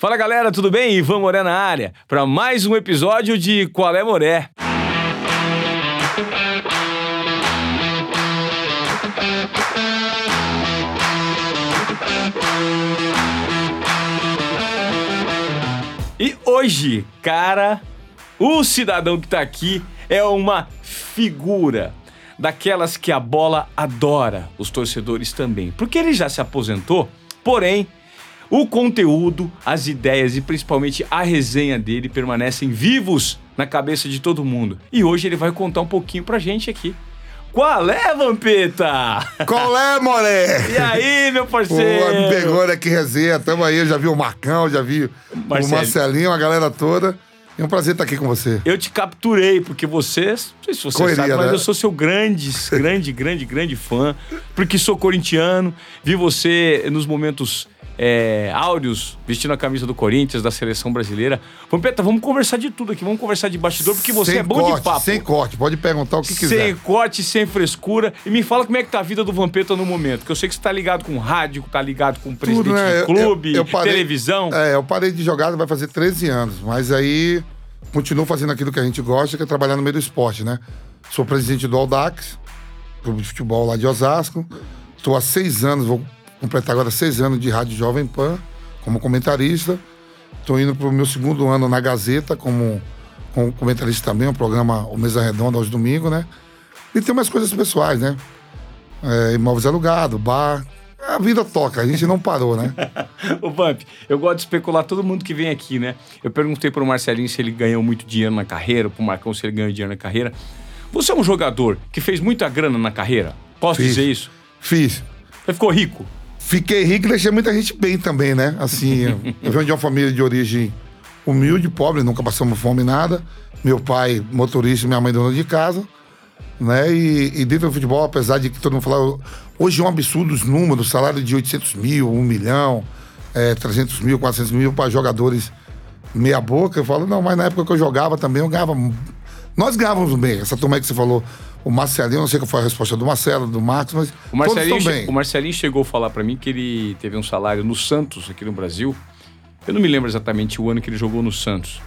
Fala galera, tudo bem? Ivan Moré na área para mais um episódio de Qual é Moré. E hoje, cara, o cidadão que tá aqui é uma figura daquelas que a bola adora, os torcedores também. Porque ele já se aposentou, porém, o conteúdo, as ideias e principalmente a resenha dele permanecem vivos na cabeça de todo mundo. E hoje ele vai contar um pouquinho pra gente aqui. Qual é, Vampeta? Qual é, Moré? E aí, meu Pô, parceiro? me pegou aqui, resenha. Tamo aí, eu já vi o Marcão, já vi Marcelo. o Marcelinho, a galera toda. É um prazer estar aqui com você. Eu te capturei, porque você, não sei se você Correria, sabe, mas né? eu sou seu grande, grande, grande, grande fã, porque sou corintiano, vi você nos momentos é, áureos, vestindo a camisa do Corinthians, da seleção brasileira. Vampeta, vamos conversar de tudo aqui, vamos conversar de bastidor, porque você sem é bom corte, de papo. Sem corte, pode perguntar o que Sem quiser. corte, sem frescura. E me fala como é que tá a vida do Vampeta no momento. Que eu sei que você tá ligado com rádio, tá ligado com presidente Tudo, né? Eu- clube, eu- eu parei- televisão. É, eu parei de jogar, vai fazer 13 anos. Mas aí, continuo fazendo aquilo que a gente gosta, que é trabalhar no meio do esporte, né? Sou presidente do Aldax, clube de futebol lá de Osasco. Estou há seis anos, vou completar agora seis anos de Rádio Jovem Pan, como comentarista. Estou indo para o meu segundo ano na Gazeta, como, como comentarista também, um programa O Mesa Redonda aos domingos, né? E tem umas coisas pessoais, né? É, imóveis alugados, bar. A vida toca, a gente não parou, né? Ô, Vamp, eu gosto de especular todo mundo que vem aqui, né? Eu perguntei pro Marcelinho se ele ganhou muito dinheiro na carreira, pro Marcão se ele ganhou dinheiro na carreira. Você é um jogador que fez muita grana na carreira? Posso Fiz. dizer isso? Fiz. Você ficou rico? Fiquei rico e deixei muita gente bem também, né? Assim, eu- venho de uma família de origem humilde, pobre, nunca passamos fome nada. Meu pai, motorista, minha mãe, dona de casa. Né? E, e dentro do futebol, apesar de que todo mundo fala, hoje é um absurdo os números, salário de 800 mil, 1 milhão, é, 300 mil, 400 mil para jogadores meia boca. Eu falo, não, mas na época que eu jogava também, eu ganhava. Nós ganhávamos bem. Essa turma aí que você falou, o Marcelinho, não sei qual foi a resposta do Marcelo, do Marcos, mas O todos Marcelinho, estão che- bem. o Marcelinho chegou a falar pra mim que ele teve um salário no Santos, aqui no Brasil. Eu não me lembro exatamente o ano que ele jogou no Santos.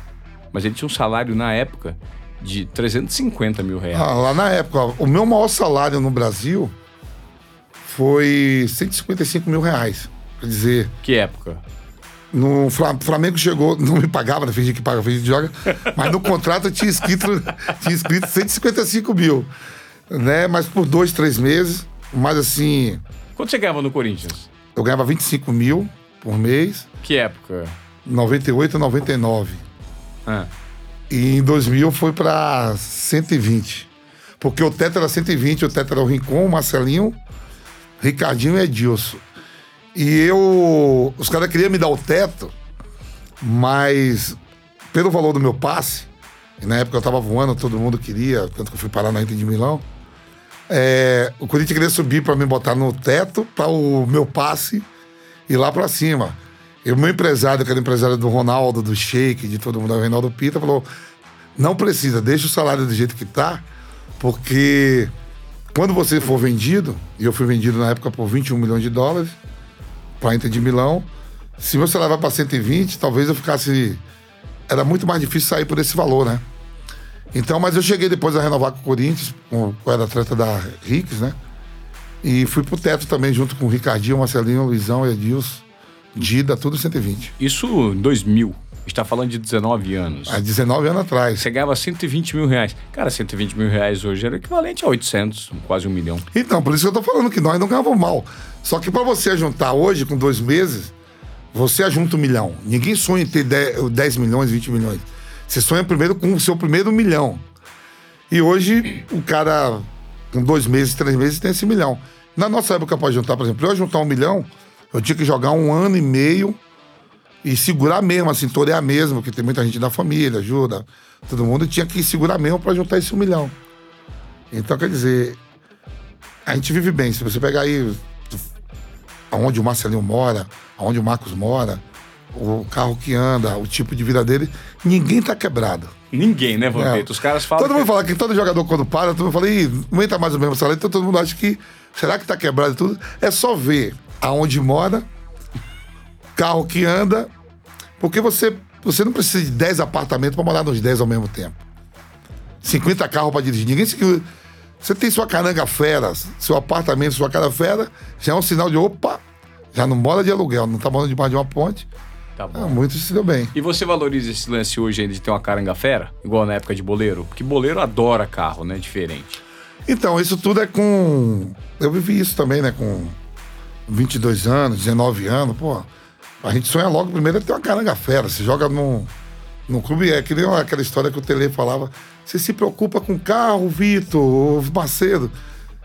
Mas ele tinha um salário na época de 350 mil reais. Ah, lá na época, o meu maior salário no Brasil foi 155 mil reais. Quer dizer, Que época? No Fla- Flamengo chegou, não me pagava, né? fingi que paga, fingi que joga, mas no contrato eu tinha escrito, tinha escrito 155 mil. Né? Mas por dois, três meses, mas assim, Quanto você ganhava no Corinthians? eu ganhava 25 mil por mês, Que época? 98 99. Ah. E em 2000 foi pra 120. Porque o teto era 120, o teto era o Rincon, o Marcelinho, Ricardinho e Edilson. E eu. Os caras queriam me dar o teto, mas pelo valor do meu passe, e na época eu tava voando, todo mundo queria, tanto que eu fui parar na Inter de Milão. é, o Corinthians queria subir para me botar no teto, para o meu passe ir lá para cima. E o meu empresário, que era empresário do Ronaldo, do Sheik, de todo mundo, o Reinaldo Pita, falou: não precisa, deixa o salário do jeito que tá, porque quando você for vendido, e eu fui vendido na época por 21 milhões de dólares para a Inter de Milão, se salário vai para 120, talvez eu ficasse. Era muito mais difícil sair por esse valor, né? Então, mas eu cheguei depois a renovar com o Corinthians, com, eu era atleta da Ricks, né? E fui pro teto também, junto com o Ricardinho, Marcelinho, Luizão, Edilson, Dida, tudo 120. Isso em 2000. A gente tá falando de 19 anos. Há 19 anos atrás. Você ganhava 120 mil reais. Cara, 120 mil reais hoje era equivalente a 800, quase um milhão. Então, por isso que eu tô falando que nós não ganhávamos mal. Só que para você juntar hoje, com dois meses, você ajunta um milhão. Ninguém sonha em ter 10, 10 milhões, 20 milhões. Você sonha primeiro com o seu primeiro milhão. E hoje, o cara, com dois meses, três meses, tem esse milhão. Na nossa época, para juntar, por exemplo, eu juntar um milhão, eu tinha que jogar um ano e meio e segurar mesmo, assim, torear mesmo, porque tem muita gente da família, ajuda, todo mundo, tinha que segurar mesmo para juntar esse um milhão. Então, quer dizer, a gente vive bem. Se você pegar aí aonde o Marcelinho mora, aonde o Marcos mora, o carro que anda, o tipo de vida dele, ninguém tá quebrado. Ninguém, né, Vampeta? É. Os caras falam. Todo mundo que- fala que todo jogador quando para, todo mundo fala, Ih, não entra mais o mesmo salário, então todo mundo acha que será que tá quebrado e tudo? É só ver aonde mora, carro que anda, Porque você, você não precisa de 10 apartamentos para morar nos 10 ao mesmo tempo. 50 carros para dirigir. Ninguém se. Você tem sua caranga fera, seu apartamento, sua cara fera, já é um sinal de opa, já não mora de aluguel, não tá morando debaixo de uma ponte. Tá Ah, bom. muito se deu bem. E você valoriza esse lance hoje ainda de ter uma caranga fera? Igual na época de boleiro? Porque boleiro adora carro, né? Diferente. Então, isso tudo é com. Eu vivi isso também, né? Com 22 anos, 19 anos, pô. A gente sonha logo primeiro é ter uma caranga fera. Você joga no, no clube, é que nem aquela história que o Tele falava. Você se preocupa com carro, Vitor, Macedo.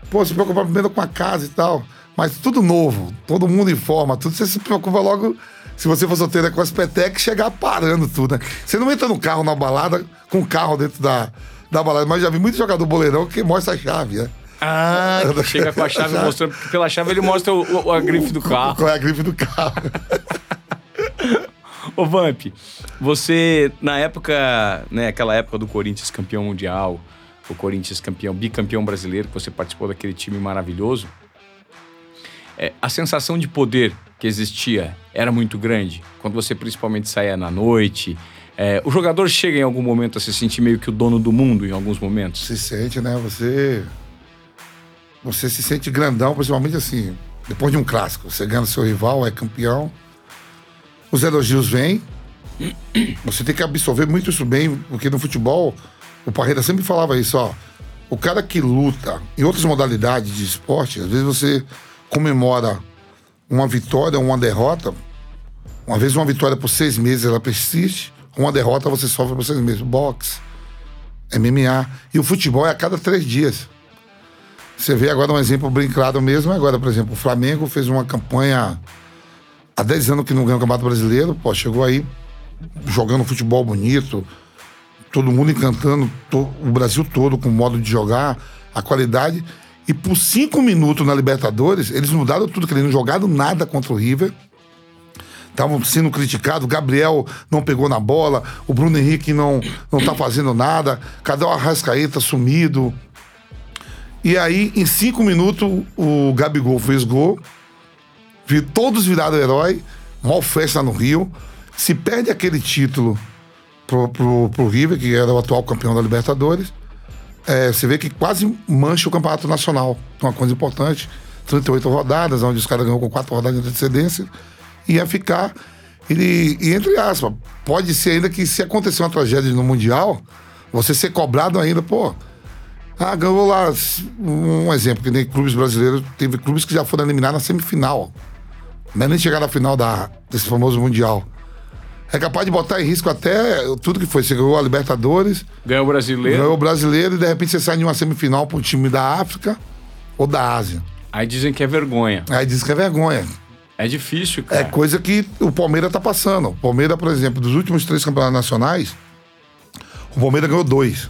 Pô, se preocupa primeiro com a casa e tal. Mas tudo novo, todo mundo em forma, tudo. Você se preocupa logo, se você for solteiro, é com as petecas, chegar parando tudo, né? Você não entra no carro na balada com o carro dentro da, da balada. Mas já vi muito jogador boleirão que mostra a chave, né? Ah, que chega com a chave mostrando, porque pela chave ele mostra o, o- a grife do carro. Qual é a grife do carro? Ô Vamp, você, na época, né, aquela época do Corinthians campeão mundial, o Corinthians campeão, bicampeão brasileiro, que você participou daquele time maravilhoso, é, a sensação de poder que existia era muito grande, quando você principalmente saía na noite. É, o jogador chega em algum momento a se sentir meio que o dono do mundo em alguns momentos. se sente, né? Você. Você se sente grandão, principalmente assim, depois de um clássico. Você ganha seu rival, é campeão. Os elogios vêm. Você tem que absorver muito isso bem, porque no futebol, o Parreira sempre falava isso, ó. O cara que luta em outras modalidades de esporte, às vezes você comemora uma vitória ou uma derrota. Uma vez uma vitória por seis meses ela persiste, uma derrota você sofre por seis meses. Boxe. MMA. E o futebol é a cada três dias. Você vê agora um exemplo brincado mesmo. Agora, por exemplo, o Flamengo fez uma campanha há 10 anos que não ganha o Campeonato Brasileiro. Pô, chegou aí jogando futebol bonito, todo mundo encantando, to- o Brasil todo com o modo de jogar, a qualidade. E por cinco minutos na Libertadores, eles mudaram tudo, que eles não jogaram nada contra o River estavam sendo criticados. Gabriel não pegou na bola, o Bruno Henrique não, não tá fazendo nada, cadê o Arrascaeta sumido? E aí, em cinco minutos, o Gabigol fez gol, vi- todos viraram herói, mal festa no Rio, se perde aquele título pro, pro, pro River, que era o atual campeão da Libertadores. É, você vê que quase mancha o campeonato nacional. Uma coisa importante. 38 rodadas, onde os caras ganham com quatro rodadas de antecedência. Ia ficar. E, e, entre aspas, pode ser ainda que se acontecer uma tragédia no Mundial, você ser cobrado ainda, pô. Ah, ganhou lá. Um exemplo, que nem clubes brasileiros, teve clubes que já foram eliminados na semifinal. Não é nem chegar na final da, desse famoso Mundial. É capaz de botar em risco até tudo que foi. Você ganhou a Libertadores, Ganhou o brasileiro. ganhou o brasileiro e de repente você sai de uma semifinal para um time da África ou da Ásia. Aí dizem que é vergonha. Aí diz que é vergonha. É difícil, É cara. coisa que o Palmeiras tá passando. O Palmeiras, por exemplo, dos últimos três campeonatos nacionais, o Palmeiras ganhou dois.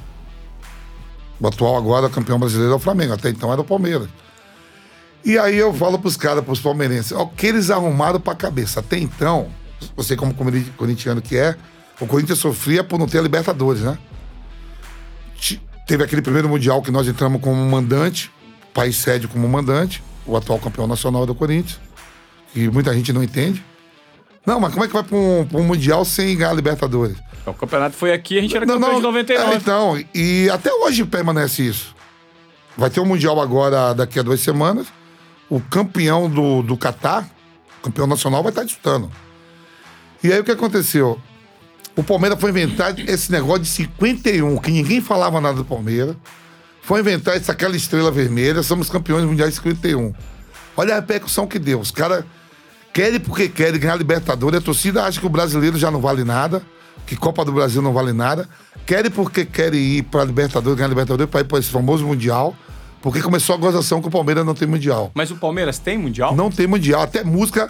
O atual agora campeão brasileiro é o Flamengo. Até então era o Palmeiras. E aí eu falo pros caras, pros palmeirenses, o que eles arrumaram pra cabeça. Até então, você como corinti- corintiano que é, o Corinthians sofria por não ter a Libertadores, né? Teve aquele primeiro Mundial que nós entramos como mandante, país sede como mandante, o atual campeão nacional do Corinthians que muita gente não entende. Não, mas como é que vai para um, pra um Mundial sem ganhar a Libertadores? O campeonato foi aqui, a gente era campeão de 99. É, então, e até hoje permanece isso. Vai ter um Mundial agora, daqui a duas semanas. O campeão do, do Catar, campeão nacional, vai estar disputando. E aí o que aconteceu? O Palmeiras foi inventar esse negócio de 51, que ninguém falava nada do Palmeiras. Foi inventar essa, aquela estrela vermelha, somos campeões mundiais de 51. Olha a repercussão que deu. Os caras querem porque querem ganhar a Libertadores. A torcida acha que o brasileiro já não vale nada, que Copa do Brasil não vale nada. Querem porque querem ir para a Libertadores, ganhar a Libertadores, para ir para esse famoso Mundial. Porque começou a gozação que o Palmeiras não tem Mundial. Mas o Palmeiras tem mundial? Não tem mundial. Até música.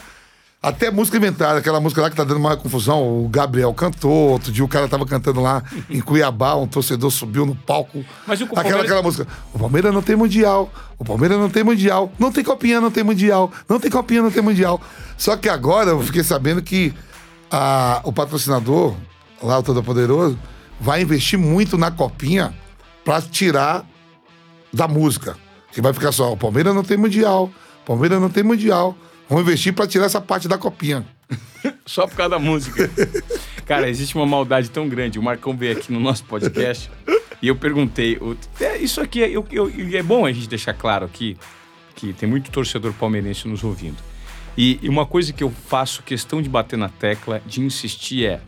Até música inventada, aquela música lá que tá dando uma confusão. O Gabriel cantou, outro dia o cara tava cantando lá em Cuiabá, um torcedor subiu no palco. Mas o aquela, Palmeiras- aquela música. O Palmeiras não tem mundial. O Palmeiras não tem mundial. Não tem copinha, não tem mundial. Não tem copinha, não tem mundial. Só que agora eu fiquei sabendo que a- o patrocinador, lá o Todo Poderoso, vai investir muito na copinha pra tirar da música. Que vai ficar só, o Palmeiras não tem mundial, Palmeiras não tem mundial. Vamos investir pra tirar essa parte da copinha. Só por causa da música. Cara, existe uma maldade tão grande. O Marcão veio aqui no nosso podcast e eu perguntei. é, isso aqui é, eu- eu- é bom a gente deixar claro aqui que tem muito torcedor palmeirense nos ouvindo. E, e uma coisa que eu faço questão de bater na tecla, de insistir é: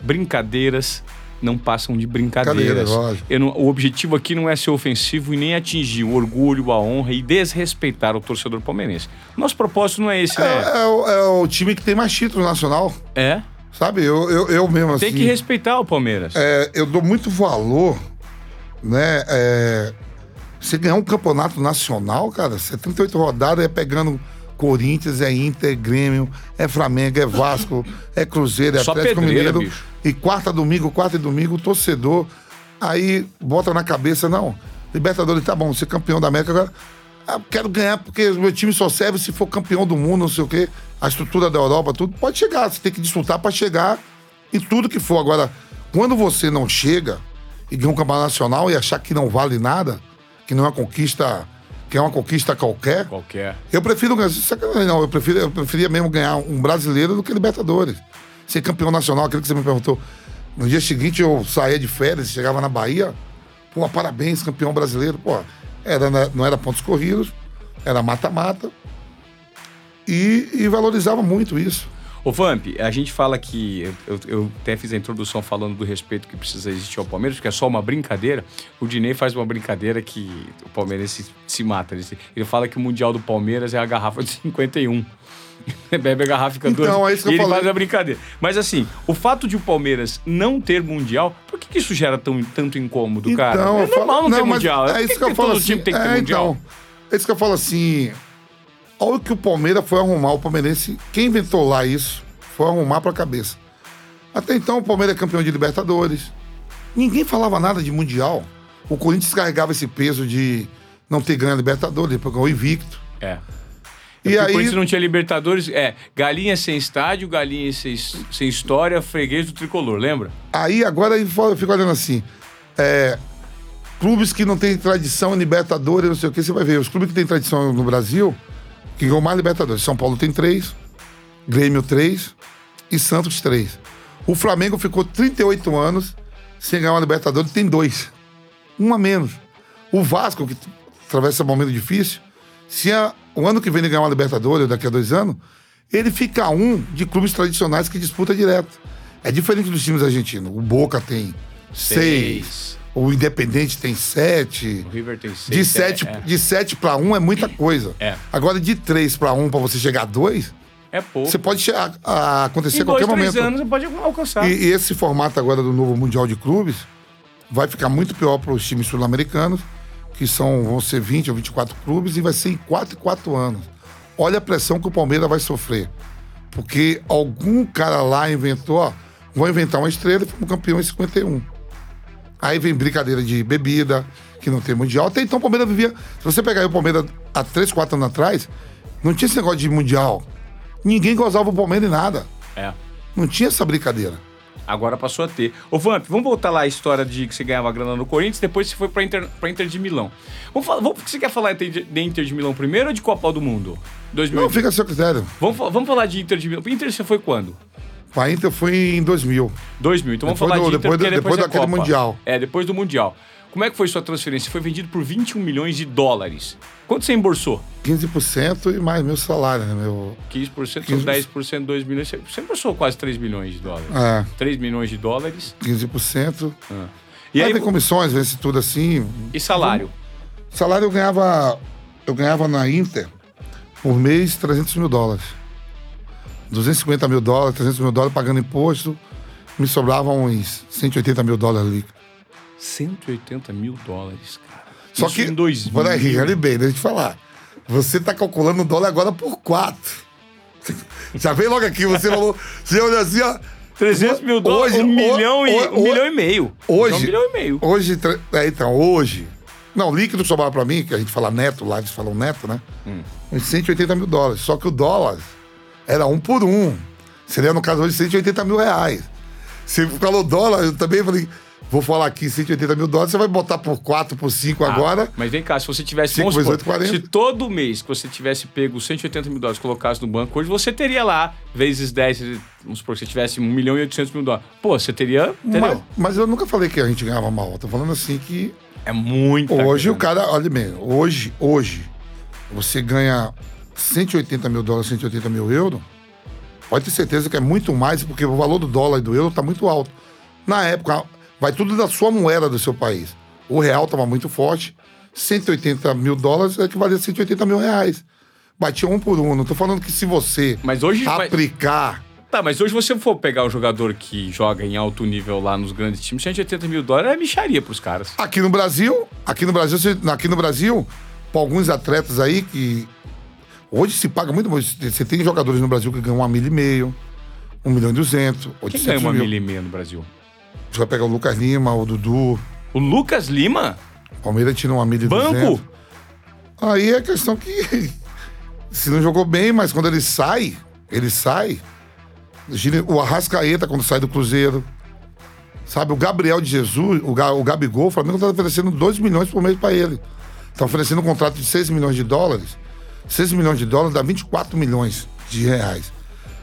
brincadeiras não passam de brincadeiras. Não- o objetivo aqui não é ser ofensivo e nem atingir o orgulho, a honra e desrespeitar o torcedor palmeirense. Nosso propósito não é esse, É, né? é o, é o time que tem mais título nacional. É. Sabe? Eu, eu, eu mesmo assim. Tem que respeitar o Palmeiras. é, eu dou muito valor, né? É, você ganhar um campeonato nacional, cara, 78 rodadas é pegando Corinthians, é Inter, é Grêmio, é Flamengo, é Vasco, é Cruzeiro, é Só Atlético pedreira, Mineiro. bicho. E quarta domingo, quarta e domingo, o torcedor aí bota na cabeça, não, Libertadores tá bom, ser campeão da América agora. ah, quero ganhar porque o meu time só serve se for campeão do mundo, não sei o quê. A estrutura da Europa, tudo. Pode chegar, você tem que disputar para chegar em tudo que for. Agora, quando você não chega e ganha um campeonato nacional e achar que não vale nada, que não é uma conquista, que é uma conquista qualquer, Qualquer. eu prefiro ganhar. sacanagem, Não, eu, prefiro, eu preferia mesmo ganhar um brasileiro do que Libertadores. Ser campeão nacional, aquilo que você me perguntou. No dia seguinte eu saía de férias, chegava na Bahia, pô, parabéns, campeão brasileiro. Pô, era, na- não era pontos corridos, era mata-mata. E, e valorizava muito isso. Ô, Vamp, a gente fala que. Eu, eu- até fiz a introdução falando do respeito que precisa existir ao Palmeiras, que é só uma brincadeira. O Dinei faz uma brincadeira que o Palmeiras se, se mata. Ele, ele fala que o Mundial do Palmeiras é a garrafa de 51. Bebe a garrafa e fica Então, duas. é isso que e eu ele falei. faz a brincadeira. Mas assim, o fato de o Palmeiras não ter Mundial, por que, que isso gera tão, tanto incômodo, cara? Então, É eu falo- normal não, ter Mundial. É Por isso que, que eu falo todo assim. time tem que ter é, Mundial. Então, é isso que eu falo assim. Olha o que o Palmeiras foi arrumar. O palmeirense, quem inventou lá isso, foi arrumar pra cabeça. Até então, o Palmeiras é campeão de Libertadores. Ninguém falava nada de Mundial. O Corinthians carregava esse peso de não ter ganho a Libertadores, depois ganhou invicto. É. E Porque aí, O Corinthians não tinha Libertadores. É, galinha sem estádio, galinha sem, sem história, freguês do tricolor, lembra? Aí agora eu fico olhando assim. é, clubes que não têm tradição em Libertadores, não sei o que, você vai ver. Os clubes que têm tradição no Brasil, que ganham mais Libertadores. São Paulo tem três, Grêmio três e Santos três. O Flamengo ficou 38 anos sem ganhar uma Libertadores, tem dois. Um a menos. O Vasco, que atravessa um momento difícil, se a- o ano que vem ele ganhar uma Libertadores, daqui a dois anos, ele fica um de clubes tradicionais que disputa direto. É diferente dos times argentinos. O Boca tem seis, Seis. O Independente tem sete. O River tem seis. De sete, É, de sete para um é muita coisa. É. Agora, de três para um, para você chegar a dois, é, é pouco. você pode che- a- a- acontecer em a qualquer dois, momento. anos você pode alcançar. E, e esse formato agora do novo Mundial de Clubes vai ficar muito pior para os times sul-americanos, que são, vão ser 20 ou 24 clubes, e vai ser em 4 e 4 anos. Olha a pressão que o Palmeiras vai sofrer. Porque algum cara lá inventou, ó, vou inventar uma estrela e fomos campeão em 51. Aí vem brincadeira de bebida, que não tem mundial. Até então o Palmeiras vivia. Se você pegar o Palmeiras há 3, 4 anos atrás, não tinha esse negócio de mundial. Ninguém gozava o Palmeiras em nada. É. Não tinha essa brincadeira. Agora passou a ter. Ô, Vamp, vamos voltar lá à história de que você ganhava grana no Corinthians, depois você foi pra Inter, pra Inter de Milão. Vamos falar, vamos, você quer falar de, Inter de Milão primeiro ou de Copa do Mundo? 2000. Não, fica a seu critério. Vamos, vamos falar de Inter de Milão. Inter você foi quando? A Inter foi em 2000. 2000. Então vamos Depois falar do- de Inter depois porque depois, depois é daquele Copa. Mundial. É, depois do Mundial. Como é que foi sua transferência? Foi vendido por 21 milhões de dólares. Quanto você embolsou? 15% e mais meu salário, né? Meu... 15%, são 15%. 10%, 2 milhões. Você- embolsou quase 3 milhões de dólares. É, 3 milhões de dólares. 15%. E aí aí, vem comissões, vence tudo assim. e salário? Salário eu ganhava. Eu ganhava na Inter por mês 300 mil dólares. 250 mil dólares, 300 mil dólares pagando imposto. Me sobravam uns 180 mil dólares ali. 180 mil dólares, cara. Só Isso que. em 2000. Peraí, olha bem, deixa eu te falar. Você tá calculando o dólar agora por 4. Já veio logo aqui, você falou. Você olhou assim, ó. 300 mil dólares, Hoje- um, milhão e, um ho- milhão e meio. Hoje. Um milhão e meio. Hoje. É, então, hoje. Não, líquido sobrava pra mim, que a gente fala neto lá, eles falam neto, né? Hum. Uns 180 mil dólares. Só que o dólar era um por um. Seria, no caso, hoje, 180 mil reais. Você falou dólar, eu também falei. vou falar aqui 180 mil dólares, você vai botar por 4, por 5 Ah, agora. Mas vem cá, se você tivesse. Cinco vamos vezes supor, oito, 40. se todo mês que você tivesse pego 180 mil dólares e colocasse no banco, hoje você teria lá, vezes 10, vamos supor que você tivesse 1 milhão e 800 mil dólares. Pô, você teria. Entendeu? Mas, mas eu nunca falei que a gente ganhava mal. Eu tô falando assim que É muito. hoje o cara, olha bem, hoje, hoje, você ganha 180 mil dólares, 180 mil euros, pode ter certeza que é muito mais, porque o valor do dólar e do euro tá muito alto. Na época, vai tudo da sua moeda do seu país. O real tava muito forte, 180 mil dólares equivalia a 180 mil reais. Batia um por um. Não tô falando que se você Mas hoje vai- aplicar. Tá, mas hoje você for pegar um jogador que joga em alto nível lá nos grandes times, 180 mil dólares é micharia pros caras. Aqui no Brasil, aqui no Brasil, aqui no Brasil, para alguns atletas aí que hoje se paga muito, você tem jogadores no Brasil que ganham um milha e meio, um milhão e duzentos, Quem ganha uma mil. milha e meia no Brasil? Você vai pegar o Lucas Lima, o Dudu, O Lucas Lima? Palmeiras tira uma milha e Banco? duzentos. Aí é questão que se não jogou bem, mas quando ele sai, ele sai. O Arrascaeta quando sai do Cruzeiro. Sabe, o Gabriel de Jesus, o, Ga, o Gabigol, o Flamengo tá oferecendo 2 milhões por mês para ele. Tá oferecendo um contrato de 6 milhões de dólares. 6 milhões de dólares dá 24 milhões de reais.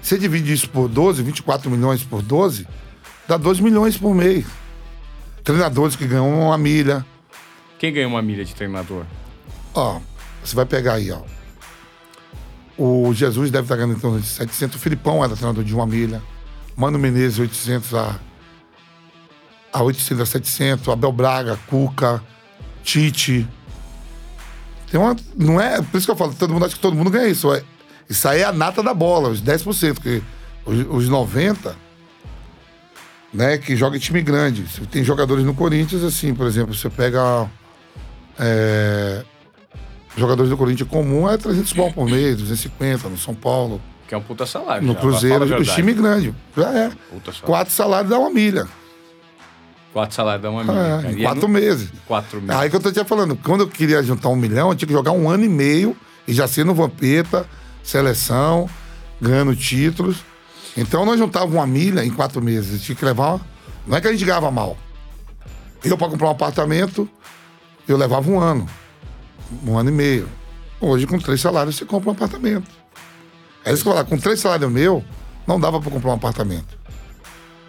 Você divide isso por 12, 24 milhões por 12, dá 2 milhões por mês. Treinadores que ganham uma milha, Quem ganha uma milha de treinador? Ó, você vai pegar aí, ó. O Jesus deve estar ganhando em torno de 700. O Filipão era treinador de uma milha. Mano Menezes, 800 a, a 800 a 700. Abel Braga, Cuca, Tite. Tem uma, não é, por isso que eu falo, todo mundo acha que todo mundo ganha isso. É, isso aí é a nata da bola, os 10%, porque os, os 90%, né, que joga em time grande. Tem jogadores no Corinthians, assim, por exemplo, você pega é, jogadores do Corinthians comum é 300 pau por mês, 250 no São Paulo, Que é um puta salário. no já, Cruzeiro, fala a o time grande. Já é. Quatro salários dá uma milha. Quatro salários dá uma milha. É, cara. E quatro no- meses. Quatro mil. Aí que eu tô te falando, quando eu queria juntar um milhão, eu tinha que jogar um ano e meio e já ser no Vampeta, seleção, ganhando títulos. Então nós juntávamos uma milha em quatro meses. Tinha que levar. Não é que a gente ganhava mal. Eu, para comprar um apartamento, eu levava um ano. Um ano e meio. Hoje, com três salários, você compra um apartamento. É isso que eu falar, com três salários meu, não dava para comprar um apartamento.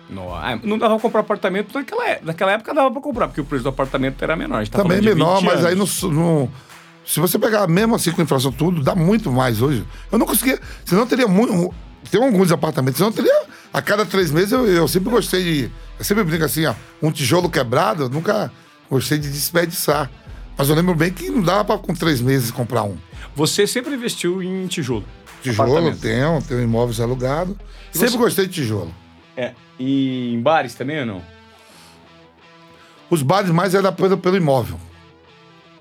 Não, ah, não dava pra comprar apartamento naquela, é- naquela época dava pra comprar, porque o preço do apartamento era menor. Tá Também menor, 20 mas aí no, no- Se você pegar mesmo assim com inflação tudo, dá muito mais hoje. Eu não conseguia. Senão teria muito. Tem alguns apartamentos, senão teria. A cada três meses eu, eu sempre gostei de. Eu sempre brinco assim, ó. Um tijolo quebrado, eu nunca gostei de desperdiçar. Mas eu lembro bem que não dava pra com três meses comprar um. Você sempre investiu em tijolo. Tijolo, tenho, tenho imóveis alugados. E Sempre você- gostei de tijolo. É. E em bares também ou não? Os bares mais era pelo, pelo imóvel.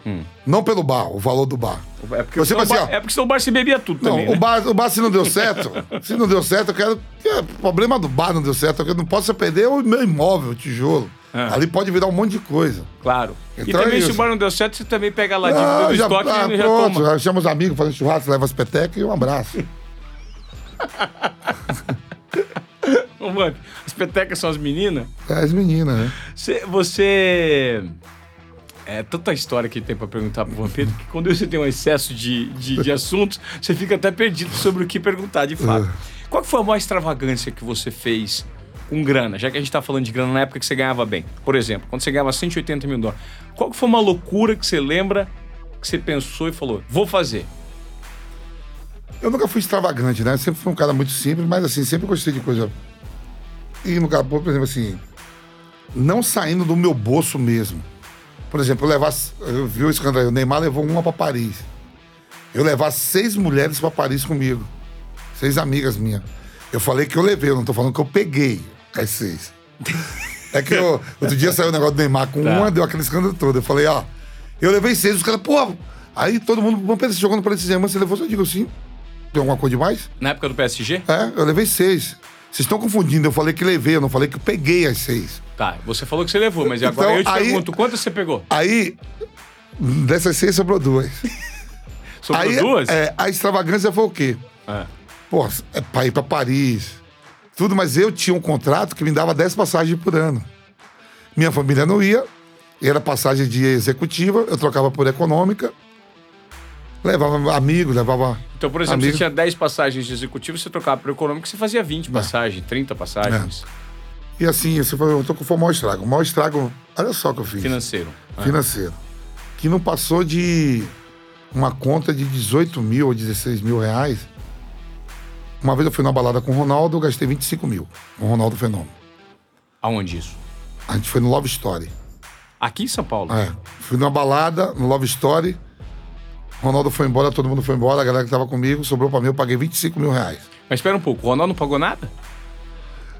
Hum. Não pelo bar, o valor do bar. É porque, Você assim, bar, ó. é porque senão o bar se bebia tudo Não, também. o, né? bar, o bar se não deu certo, se não deu certo, eu quero. é, O problema do bar não deu certo, eu não posso perder o meu imóvel, o tijolo. Ah. Ali pode virar um monte de coisa. Claro. e Então também, é se o bar não deu certo, você também pega lá Ah, do já, estoque ah, e já pronto, toma. chama os amigos, fazendo churrasco, leva as petecas e um abraço. As petecas são as meninas. É as meninas, né? Você, você. É tanta história que tem pra perguntar pro Vampiro que quando você tem um excesso de, de, de assuntos, você fica até perdido sobre o que perguntar de fato. Qual que foi a maior extravagância que você fez com grana? Já que a gente tá falando de grana na época que você ganhava bem. Por exemplo, quando você ganhava 180 mil dólares. Qual foi uma loucura que você lembra que você pensou e falou, vou fazer? Eu nunca fui extravagante, né? Sempre fui um cara muito simples, mas assim, sempre gostei de coisa. E no caso, por exemplo, assim, não saindo do meu bolso mesmo. Por exemplo, eu levar. Eu vi o escândalo aí, o Neymar levou uma pra Paris. Eu levar seis mulheres pra Paris comigo. Seis amigas minhas. Eu falei que eu levei, eu não tô falando que eu peguei as seis. É que eu, outro dia saiu o negócio do Neymar com Tá. uma, deu aquele escândalo todo. Eu falei, ó, eu levei seis, os caras, pô. Aí todo mundo, vamos pensar, jogando para esses irmãos, você levou, eu digo sim. Tem alguma coisa demais? Na época do PSG? É, eu levei seis. Vocês estão confundindo, eu falei que levei, eu não falei que eu peguei as seis. Tá, você falou que você levou, mas agora Então, eu te aí- pergunto, quantas você pegou? Aí, dessas seis sobrou duas. Sobrou Aí, duas? É, a extravagância foi o quê? É. Pô, é pra ir pra Paris, tudo, mas eu tinha um contrato que me dava 10 passagens por ano. Minha família não ia. Era passagem de executiva, eu trocava por econômica. Levava amigos, levava. Então, por exemplo, amigos. você tinha 10 passagens de executivo, você trocava para econômico, você fazia 20 passagens, 30 passagens. E assim, esse foi, eu tô com foi o maior estrago. O maior estrago, olha só o que eu fiz. Financeiro. Ah. Financeiro. Que não passou de uma conta de 18 mil ou 16 mil reais. Uma vez eu fui na balada com o Ronaldo, eu gastei 25 mil. Com o Ronaldo Fenômeno. Aonde isso? A gente foi no Love Story. Aqui em São Paulo. É. Fui numa balada, no Love Story. Ronaldo foi embora, todo mundo foi embora, a galera que tava comigo, sobrou pra mim, eu paguei 25 mil reais. Mas espera um pouco, o Ronaldo não pagou nada?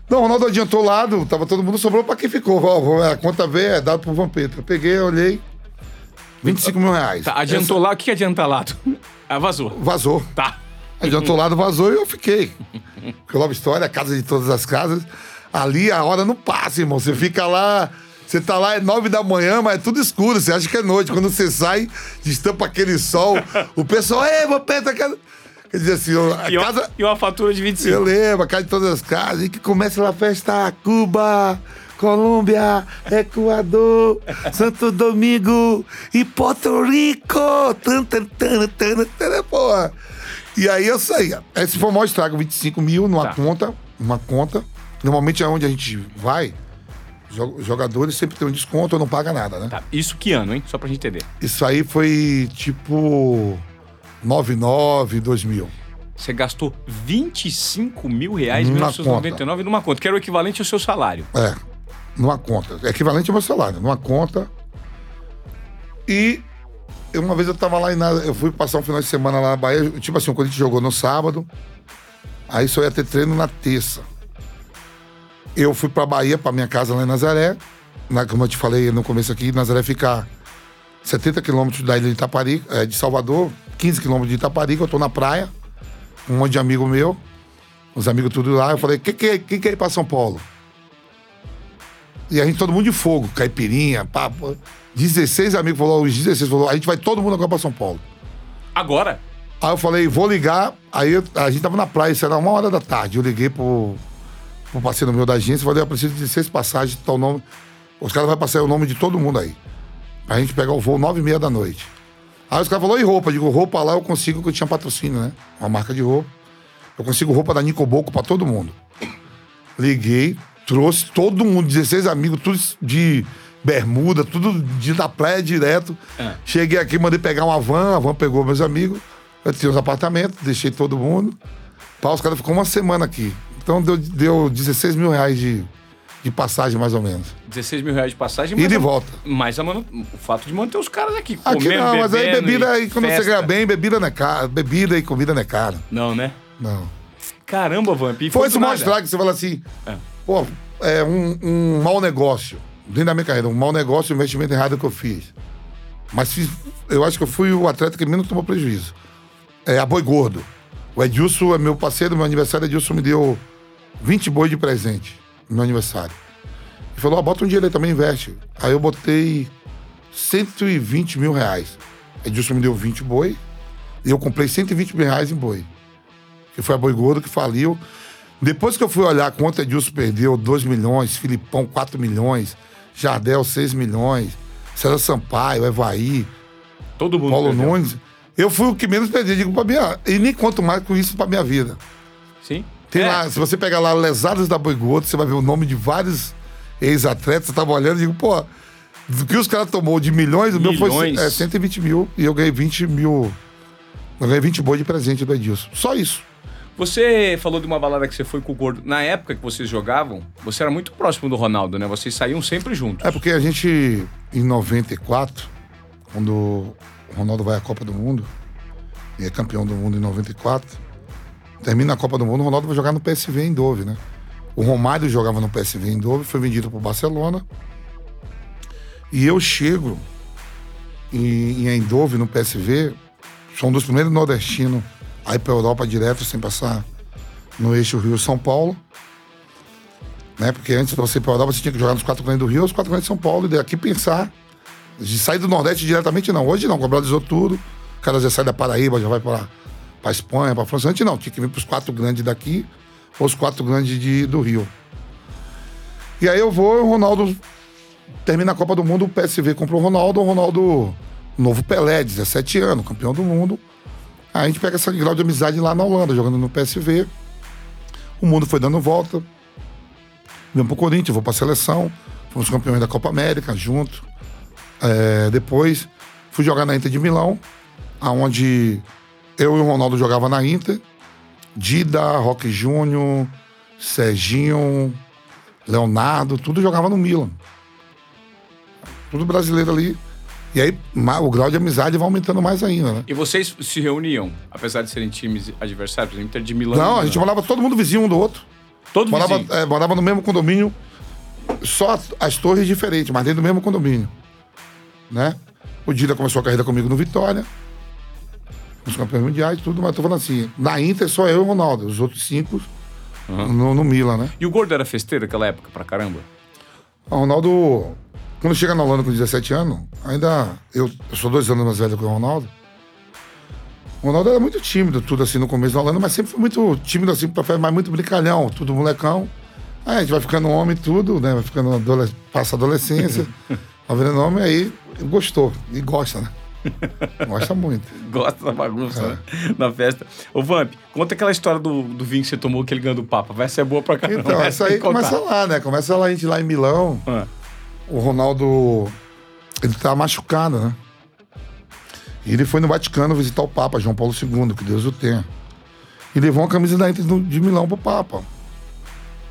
Não, o Ronaldo adiantou o lado, tava todo mundo, sobrou pra quem ficou. Ó, A conta V é dado pro Vampeta. Eu peguei, olhei. 25 mil reais. Tá, adiantou lá, o que que adianta lá? Ah, vazou. Vazou. Tá. Adiantou lado, vazou e eu fiquei. Porque Love Story, a casa de todas as casas. Ali a hora não passa, irmão. Você fica lá. Você tá lá, é nove da manhã, mas é tudo escuro. Você acha que é noite. Quando você sai, destampa aquele sol. O pessoal, ei, Vampeta, quer... quer dizer assim, a E, uma, casa. e uma fatura de 25. Eu lembro, a casa de todas as casas, e que começa lá a festa Cuba, Colômbia, Equador, Santo Domingo e Porto Rico. Tan, tan, tan, tan, tan, porra. E aí eu saía. Esse foi o maior estrago, 25 mil numa Tá. conta, uma conta. Normalmente é onde a gente vai, jogadores sempre tem um desconto ou não paga nada, né? Tá, isso que ano, hein? Só pra gente entender. Isso aí foi tipo 99, 2000. Você gastou 25 mil reais em Numa 1999 numa conta, que era o equivalente ao seu salário. É, numa conta. É equivalente ao meu salário, numa conta. E uma vez eu tava lá em Naz- eu fui passar um final de semana lá na Bahia, tipo assim, quando a gente jogou no sábado, aí só ia ter treino na terça. Eu fui pra Bahia, pra minha casa lá em Nazaré, na, como eu te falei no começo aqui, Nazaré fica 70 quilômetros da ilha de Itapari, é, de Salvador, 15 quilômetros de Itaparica, eu tô na praia, um monte de amigo meu, os amigos tudo lá, eu falei, quem que, quem quer ir pra São Paulo? E a gente, todo mundo de fogo, caipirinha, papo. 16 amigos falou, os 16 falou, a gente vai todo mundo agora pra São Paulo. Agora? Aí eu falei, vou ligar. Aí eu- a gente tava na praia, isso era uma hora da tarde. Eu liguei pro, pro parceiro meu da agência falei, eu preciso de 16 passagens, tal nome. Os caras vão passar o nome de todo mundo aí. Pra gente pegar o voo 9 e meia da noite. Aí os caras falaram, e roupa? Eu digo, roupa lá eu consigo, que eu tinha patrocínio, né? Uma marca de roupa. Eu consigo roupa da Nicoboco pra todo mundo. Liguei, trouxe todo mundo, 16 amigos, tudo de bermuda, tudo de da praia direto. É. Cheguei aqui, mandei pegar uma van, a van pegou meus amigos. Eu tinha os apartamentos, deixei todo mundo. Pá, os caras ficou uma semana aqui. Então deu, deu 16 mil reais de, de passagem, mais ou menos. 16 mil reais de passagem. E de volta. Mas a manu- o fato de manter os caras aqui, Aqui comendo, não, mas aí bebida, e aí quando festa. você ganha bem, bebida não é caro. Bebida e comida não é caro. Não, né? Não. Caramba, Vamp. Foi esse nada. mostrar que você fala assim, É. pô, é um, um mau negócio. Dentro da minha carreira, um mau negócio, um investimento errado que eu fiz. Mas fiz- eu acho que eu fui o atleta que menos tomou prejuízo. É a Boi Gordo. O Edilson é meu parceiro, meu aniversário, Edilson me deu 20 boi de presente no meu aniversário. Ele falou, ó, bota um dinheiro aí também, investe. Aí eu botei 120 mil reais. Edilson me deu 20 boi e eu comprei 120 mil reais em boi que foi a Boi Gordo que faliu. Depois que eu fui olhar quanto Edilson perdeu, 2 milhões, Filipão, 4 milhões, Jardel, 6 milhões, César Sampaio, Evaí, Todo mundo. Paulo perdeu. Nunes. Eu fui o que menos perdi, digo, pra minha. E nem conto mais com isso pra minha vida. Sim. Tem É, lá, se você pegar lá Lesadas da Boi Gordo, você vai ver o nome de vários ex-atletas. Você tava olhando e digo, pô, do que os caras tomou de milhões, o meu foi Milhões. é, 120 mil e eu ganhei 20 mil. Eu ganhei 20 boi de presente do Edilson. Só isso. Você falou de uma balada que você foi com o Gordo. Na época que vocês jogavam, você era muito próximo do Ronaldo, né? Vocês saíam sempre juntos. É porque a gente, em 94, quando o Ronaldo vai à Copa do Mundo, e é campeão do mundo em 94, termina a Copa do Mundo, o Ronaldo vai jogar no PSV em Dove, né? O Romário jogava no PSV em Dove, foi vendido para o Barcelona. E eu chego em, em Eindhoven, no PSV, sou um dos primeiros nordestinos a ir para Europa direto, sem passar no eixo Rio-São Paulo né? Porque antes de você ir pra Europa, você tinha que jogar nos quatro grandes do Rio, os quatro grandes de São Paulo, e daqui pensar. De sair do Nordeste diretamente, não. Hoje não, globalizou tudo. O cara já sai da Paraíba, já vai pra, pra Espanha, pra França. Antes não, tinha que vir pros quatro grandes daqui, ou os quatro grandes de, do Rio. E aí eu vou, o Ronaldo termina a Copa do Mundo, o PSV comprou o Ronaldo, o Ronaldo, novo Pelé, 17 anos, campeão do mundo. Aí a gente pega esse grau de amizade lá na Holanda, jogando no PSV. O mundo foi dando volta. Vim pro Corinthians, vou pra seleção. Fomos campeões da Copa América junto. É, depois fui jogar na Inter de Milão, aonde eu e o Ronaldo jogava na Inter. Dida, Roque Júnior, Serginho, Leonardo, tudo jogava no Milan. Tudo brasileiro ali. E aí o grau de amizade vai aumentando mais ainda, né? E vocês se reuniam, apesar de serem times adversários, Inter de Milão? Não, a gente morava todo mundo vizinho um do outro. Todo morava, vizinho? É, morava no mesmo condomínio, só as, torres diferentes, mas dentro do mesmo condomínio. Né? O Dida começou a carreira comigo no Vitória. Os campeões mundiais, tudo, mas tô falando assim, na Inter só eu e o Ronaldo, os outros cinco no, no Milan, né? E o Gordo era festeiro naquela época, pra caramba? O Ronaldo, quando chega na Holanda com 17 anos, ainda. Eu, eu sou dois anos mais velho que o Ronaldo. O Ronaldo era muito tímido, tudo assim no começo da Holanda, mas sempre foi muito tímido assim, mas muito brincalhão, tudo molecão. Aí a gente vai ficando homem tudo, né? Vai ficando adole passa adolescência, vai virando homem, aí gostou. E gosta, né? Gosta muito. Gosta da bagunça, é. né? Na festa. Ô, Vamp, conta aquela história do, do vinho que você tomou que ele ganhou do Papa. Vai ser boa pra caramba. Então, essa aí começa lá, né? Começa lá, a gente lá em Milão. Ah. O Ronaldo, ele tá machucado, né? E ele foi no Vaticano visitar o Papa, João Paulo II, que Deus o tenha. E levou uma camisa da Inter de Milão pro Papa.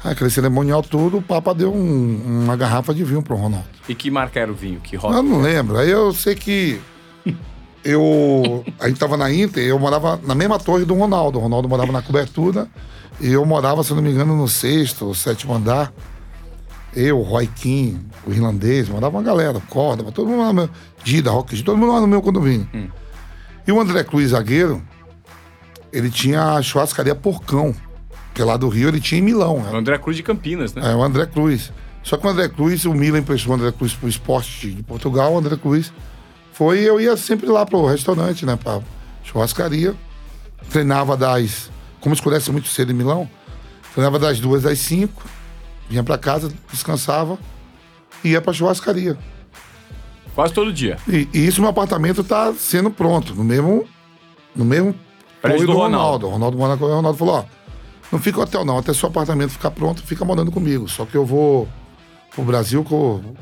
Aí, aquele cerimonial tudo, o Papa deu um, uma garrafa de vinho pro Ronaldo. E que marca era o vinho? Que rota? Eu não lembro. Aí eu sei que eu. A gente tava na Inter, eu morava na mesma torre do Ronaldo. O Ronaldo morava na cobertura e eu morava, se não me engano, no sexto ou sétimo andar. Eu, Roy King, o irlandês, morava uma galera, Córdoba, todo mundo lá no meu. Dida, Rock, todo mundo lá no meu condomínio. Hum. E o André Cruz, zagueiro, ele tinha a churrascaria Porcão, que é lá do Rio, ele tinha em Milão. Né? O André Cruz de Campinas, né? É, o André Cruz. Só que o André Cruz, o Milan emprestou o André Cruz pro esporte de Portugal, o André Cruz foi eu ia sempre lá pro restaurante, né? Pra churrascaria. Treinava das. Como escurece muito cedo em Milão, treinava das duas às cinco, vinha para casa, descansava e ia pra churrascaria. Quase todo dia. E, e isso meu apartamento tá sendo pronto, no mesmo. No mesmo prédio do, do Ronaldo. Ronaldo. O Ronaldo mora com o Ronaldo falou, ó, não fica hotel não, até seu apartamento ficar pronto, fica morando comigo. Só que eu vou pro Brasil com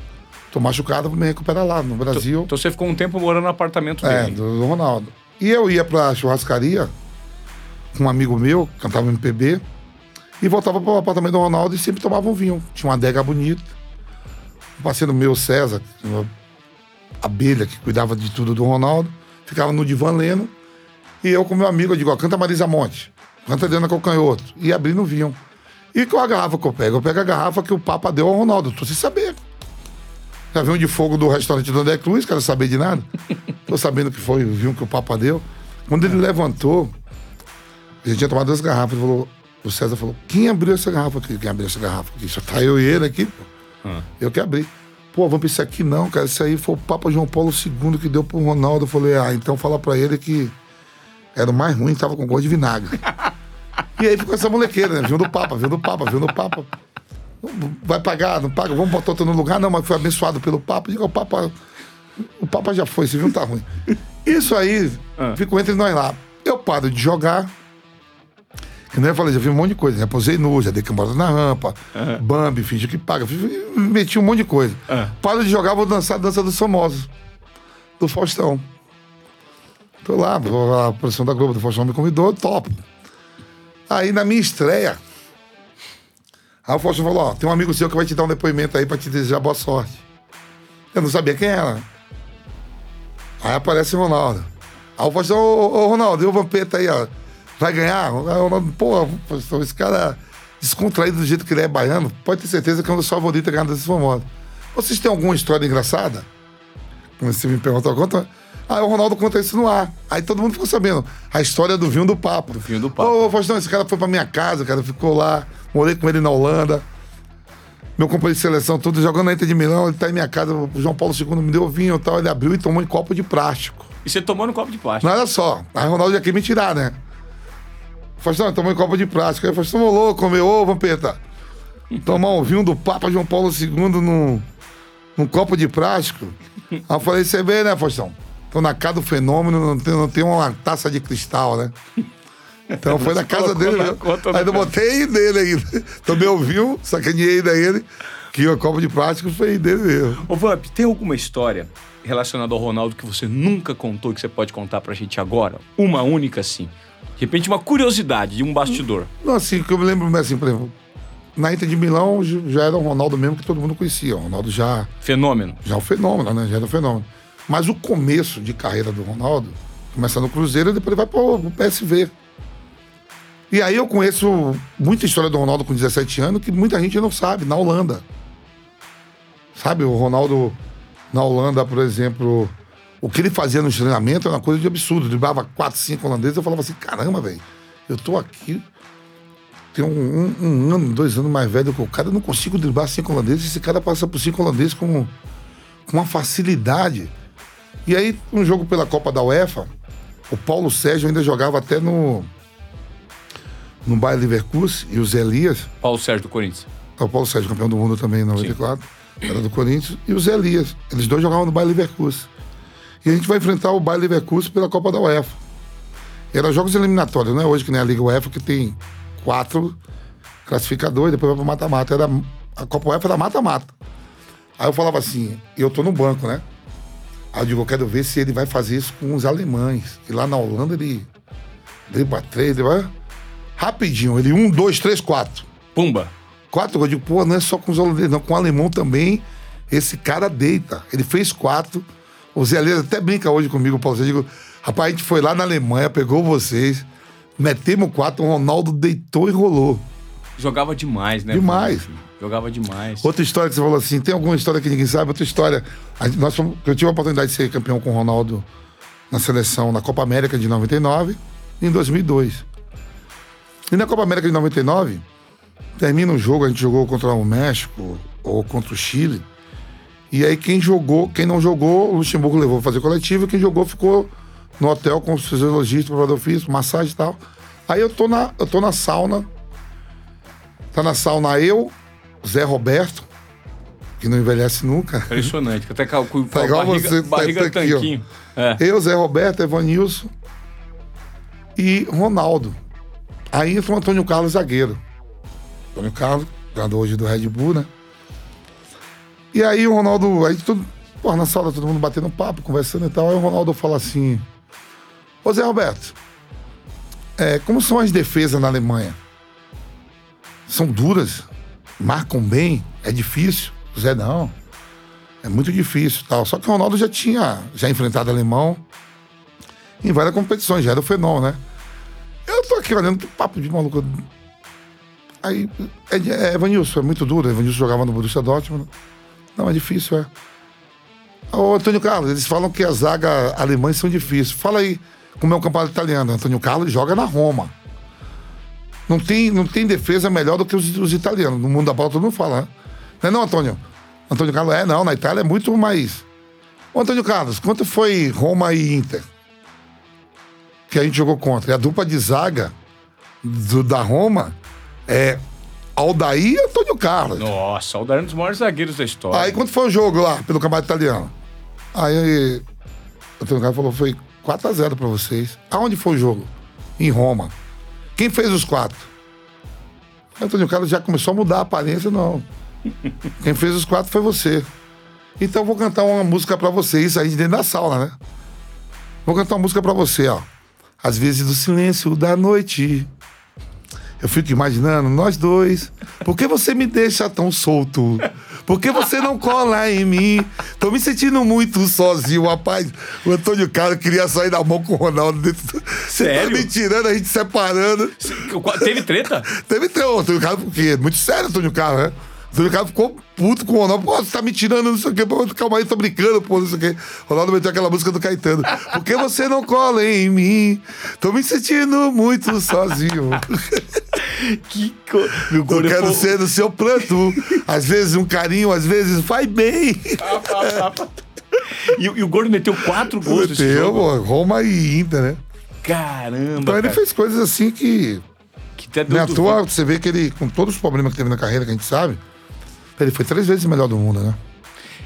Tô machucado, vou me recuperar lá no Brasil. Então você ficou um tempo morando no apartamento é, dele? É, do, do Ronaldo. E eu ia pra churrascaria com um amigo meu, cantava MPB, e voltava pro apartamento do Ronaldo e sempre tomava um vinho. Tinha uma adega bonita. Um parceiro meu, César, uma abelha que cuidava de tudo do Ronaldo, ficava no divã lendo. E eu com meu amigo, eu digo, ó, canta Marisa Monte, canta Adriana Calcanhoto. E abrindo vinho. E qual a garrafa que eu pego? Eu pego a garrafa que o Papa deu ao Ronaldo, tô sem saber. Avião de fogo do restaurante do André Cruz, quero saber de nada. Tô sabendo que foi o vinho que o Papa deu. Quando ele levantou, a gente tinha tomado duas garrafas, falou, o César falou, quem abriu essa garrafa aqui? Quem abriu essa garrafa aqui? Só tá eu e ele aqui, pô. Ah. Eu que abri. Pô, vamos pensar aqui não, cara. Isso aí foi o Papa João Paulo II que deu pro Ronaldo. Eu falei, ah, então fala pra ele que era o mais ruim, tava com gosto de vinagre. e aí ficou essa molequeira, né? Viu do Papa, viu do Papa, viu do Papa. Vai pagar, não paga, vamos botar outro no lugar. Não, mas foi abençoado pelo Papa. Diga, o Papa. O Papa já foi, você viu? Tá ruim. Isso aí ah. ficou entre nós lá. Eu paro de jogar. Que nem eu falei, já vi um monte de coisa. Já posei nu, já dei cambada na rampa, uhum. Bambi, finge que paga. Meti um monte de coisa. Uhum. Paro de jogar, vou dançar a dança dos famosos. Do Faustão. Tô lá, a produção da Globo do Faustão me convidou, top. Aí na minha estreia, Aí o Faustão falou: Ó, tem um amigo seu que vai te dar um depoimento aí pra te desejar boa sorte. Eu não sabia quem era. Aí aparece o Ronaldo. Aí o Faustão, ô, ô Ronaldo, e o Vampeta aí, ó. Vai ganhar? Aí o Ronaldo, pô, esse cara descontraído do jeito que ele é baiano, pode ter certeza que é um dos favoritos a ganhar desses famosos. Vocês têm alguma história engraçada? Como você me perguntou, conta. Aí o Ronaldo conta isso no ar. Aí todo mundo ficou sabendo. A história do vinho do papo. Do vinho do papo. Ô, Faustão, esse cara foi pra minha casa, cara, ficou lá. Morei com ele na Holanda. Meu companheiro de seleção, tudo jogando na Inter de Milão, ele tá em minha casa. O João Paulo II me deu vinho e tal. Ele abriu e tomou em copo de plástico. E você tomou no copo de plástico? Não, olha só. Aí o Ronaldo já quer me tirar, né? Faustão, tomou em copo de plástico. Aí Faustão, louco, comeu, ô, Vampeta. Tomar um vinho do Papa João Paulo II no, num copo de plástico. Aí eu falei, você vê, né, Faustão? Tô na casa do fenômeno, não tem, não tem uma taça de cristal, né? Então foi na casa dele na mesmo. conta Aí eu do botei nele ainda. Também ouviu, sacaneei ainda ele, que o copo de plástico foi dele mesmo. Ô, Vamp, tem alguma história relacionada ao Ronaldo que você nunca contou e que você pode contar pra gente agora? Uma única, sim. De repente, uma curiosidade de um bastidor. Não, assim, que eu me lembro, assim, por exemplo, na Inter de Milão já era o Ronaldo mesmo que todo mundo conhecia. O Ronaldo já, Fenômeno. já é um fenômeno, né? Já era um fenômeno. Mas o começo de carreira do Ronaldo, começa no Cruzeiro e depois ele vai pro, pro PSV. E aí eu conheço muita história do Ronaldo com 17 anos que muita gente não sabe, na Holanda. Sabe, o Ronaldo na Holanda, por exemplo, o que ele fazia no treinamento era uma coisa de absurdo. Driblava 4, 5 holandeses, eu falava assim, caramba, velho, eu tô aqui, tem um, um- um ano, dois anos mais velho que o cara, eu não consigo driblar cinco holandeses, esse cara passa por cinco holandeses com, com uma facilidade. E aí, um jogo pela Copa da UEFA, o Paulo Sérgio ainda jogava até no no Bayer Leverkusen e o Zé Elias, Paulo Sérgio do Corinthians. o Paulo Sérgio, campeão do mundo também em 94, era do Corinthians, e o Zé Elias. Eles dois jogavam no Bayer Leverkusen. E a gente vai enfrentar o Bayer Leverkusen pela Copa da UEFA. Era jogos eliminatórios, não é hoje que nem a Liga UEFA, que tem quatro classificadores, depois vai pro mata-mata. Era, a Copa UEFA era mata-mata. Aí eu falava assim, eu tô no banco, né? Aí eu digo, eu quero ver se ele vai fazer isso com os alemães. E lá na Holanda ele dribla três, dribla... Rapidinho, ele um, dois, três, quatro. Pumba. Quatro, eu digo, pô, não é só com os holandeses, não, com o alemão também, esse cara deita. Ele fez quatro. O Zé até brinca hoje comigo, Paulo. Eu digo, rapaz, a gente foi lá na Alemanha, pegou vocês, metemos quatro, o Ronaldo deitou e rolou. Jogava demais, né? Demais. Vamp? Jogava demais. Outra história que você falou assim, tem alguma história que ninguém sabe? Outra história. A nós fomos- eu tive a oportunidade de ser campeão com o Ronaldo na seleção na Copa América de 99 e em 2002. E na Copa América de 99, termina o jogo, a gente jogou contra o México ou contra o Chile. E aí quem jogou, quem não jogou, o Luxemburgo levou pra fazer coletivo, e quem jogou ficou no hotel com os fisiologistas, preparador físico, massagem e tal. Aí eu tô na, eu tô na sauna. Tá na sauna eu, Zé Roberto, que não envelhece nunca. Impressionante. que Até com, com Tá igual barriga, você, tá- barriga tá aqui, ó. tanquinho. É. Eu, Zé Roberto, Evanilson e Ronaldo. Aí entra o Antônio Carlos zagueiro. Antônio Carlos, jogador hoje do Red Bull, né? E aí o Ronaldo, aí tudo, pô, na sala todo mundo batendo papo, conversando e tal. Aí o Ronaldo fala assim: Ô Zé Roberto, é, como são as defesas na Alemanha? São duras? Marcam bem? É difícil? O Zé, não. É muito difícil tal. Só que o Ronaldo já tinha já enfrentado alemão em várias competições, já era o fenômeno, né? Eu tô aqui olhando que papo de maluco. Aí, é, é Evanilson, é muito duro. Evanilson jogava no Borussia Dortmund. Não, é difícil, é. Ô, Antônio Carlos, eles falam que as zagas alemãs são difíceis. Fala aí como é o campeonato italiano. Antônio Carlos joga na Roma. Não tem, não tem defesa melhor do que os, os italianos. No mundo da bola todo mundo fala, né? Não é não, Antônio? Antônio Carlos, é, não, na Itália é muito mais. Ô, Antônio Carlos, quanto foi Roma e Inter? Que a gente jogou contra. E a dupla de zaga do- da Roma é Aldair e Antônio Carlos. Nossa, Darão é um dos maiores zagueiros da história. Aí quanto foi o jogo lá, pelo campeonato italiano? Aí Antônio Carlos falou, foi 4x0 pra vocês. Aonde foi o jogo? Em Roma. Quem fez os quatro? Antônio Carlos já começou a mudar a aparência, não. Quem fez os quatro foi você. Então eu vou cantar uma música pra vocês aí de dentro da sauna, né? Vou cantar uma música pra você, ó. Às vezes do silêncio da noite. Eu fico imaginando nós dois. Por que você me deixa tão solto? Por que você não cola em mim? Tô me sentindo muito sozinho, rapaz. O Antônio Carlos queria sair da mão com o Ronaldo. dentro- Você tá Sério? me tirando, a gente separando. Teve treta? Teve até o Antônio Carlos, porque é muito sério Antônio Carlos, né? O Carlos ficou puto com o Ronaldo. Pô, você tá me tirando, não sei o quê. Pô, calma aí, tô brincando, pô, não sei o quê. Ronaldo meteu aquela música do Caetano. Por que você não cola em mim? Tô me sentindo muito sozinho. Que co... Eu quero foi- ser do seu pranto. Às vezes um carinho, às vezes vai bem. E, e o Gordo meteu quatro gols Meteu, pô, Roma e Inter, né? Caramba, Então ele cara. fez coisas assim que. Que até Não é à do- toa, você vê que ele, com todos os problemas que teve na carreira, que a gente sabe, ele foi três vezes melhor do mundo, né?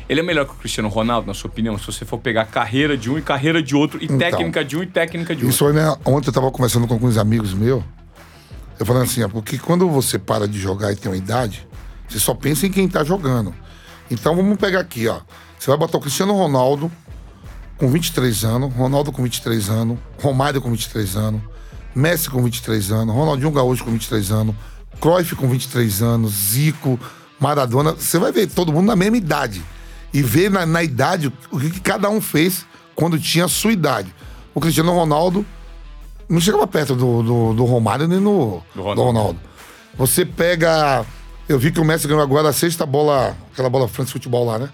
Ele é melhor que o Cristiano Ronaldo, na sua opinião? Se você for pegar carreira de um e carreira de outro, e Então, técnica de um e técnica de Isso outro. né? Ontem eu tava conversando com alguns amigos meus. Eu falando assim, porque quando você para de jogar e tem uma idade, você só pensa em quem tá jogando. Então vamos pegar aqui, ó. Você vai botar o Cristiano Ronaldo com 23 anos, Ronaldo com 23 anos, Romário com 23 anos, Messi com 23 anos, Ronaldinho Gaúcho com 23 anos, Cruyff com 23 anos, Zico, Maradona. Você vai ver todo mundo na mesma idade. E ver na, na idade o que, que cada um fez quando tinha a sua idade. O Cristiano Ronaldo não chegava perto do, do, do Romário nem no, Do do Ronaldo. Ronaldo. Você pega. Eu vi que o Messi ganhou agora a sexta bola, aquela bola France Futebol lá, né?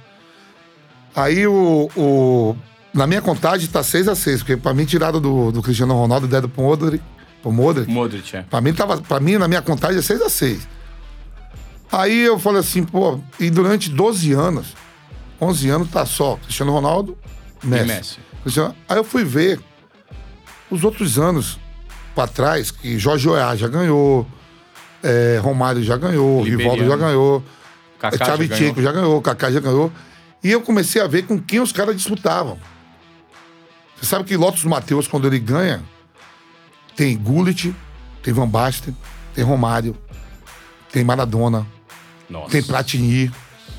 Aí o. o- na minha contagem tá 6 a 6 porque pra mim tirado do, do Cristiano Ronaldo, dedo pro Modric. Pro Modric. Modric, é. Pra mim, tava, pra mim, na minha contagem, é 6 a 6 Aí eu falei assim, pô, e durante 12 anos, 11 anos, tá só Cristiano Ronaldo, Messi. Messi. Cristiano- Aí eu fui ver os outros anos pra trás, que Jorge Oá já ganhou, é, Romário já ganhou, Liberiano. Rivaldo já ganhou, já Xavi ganhou. Tcheco já ganhou, Kaká já ganhou. E eu comecei a ver com quem os caras disputavam. Você sabe que Lotus Matheus, quando ele ganha, tem Gullit, tem Van Basten, tem Romário, tem Maradona, Nossa. tem Platini.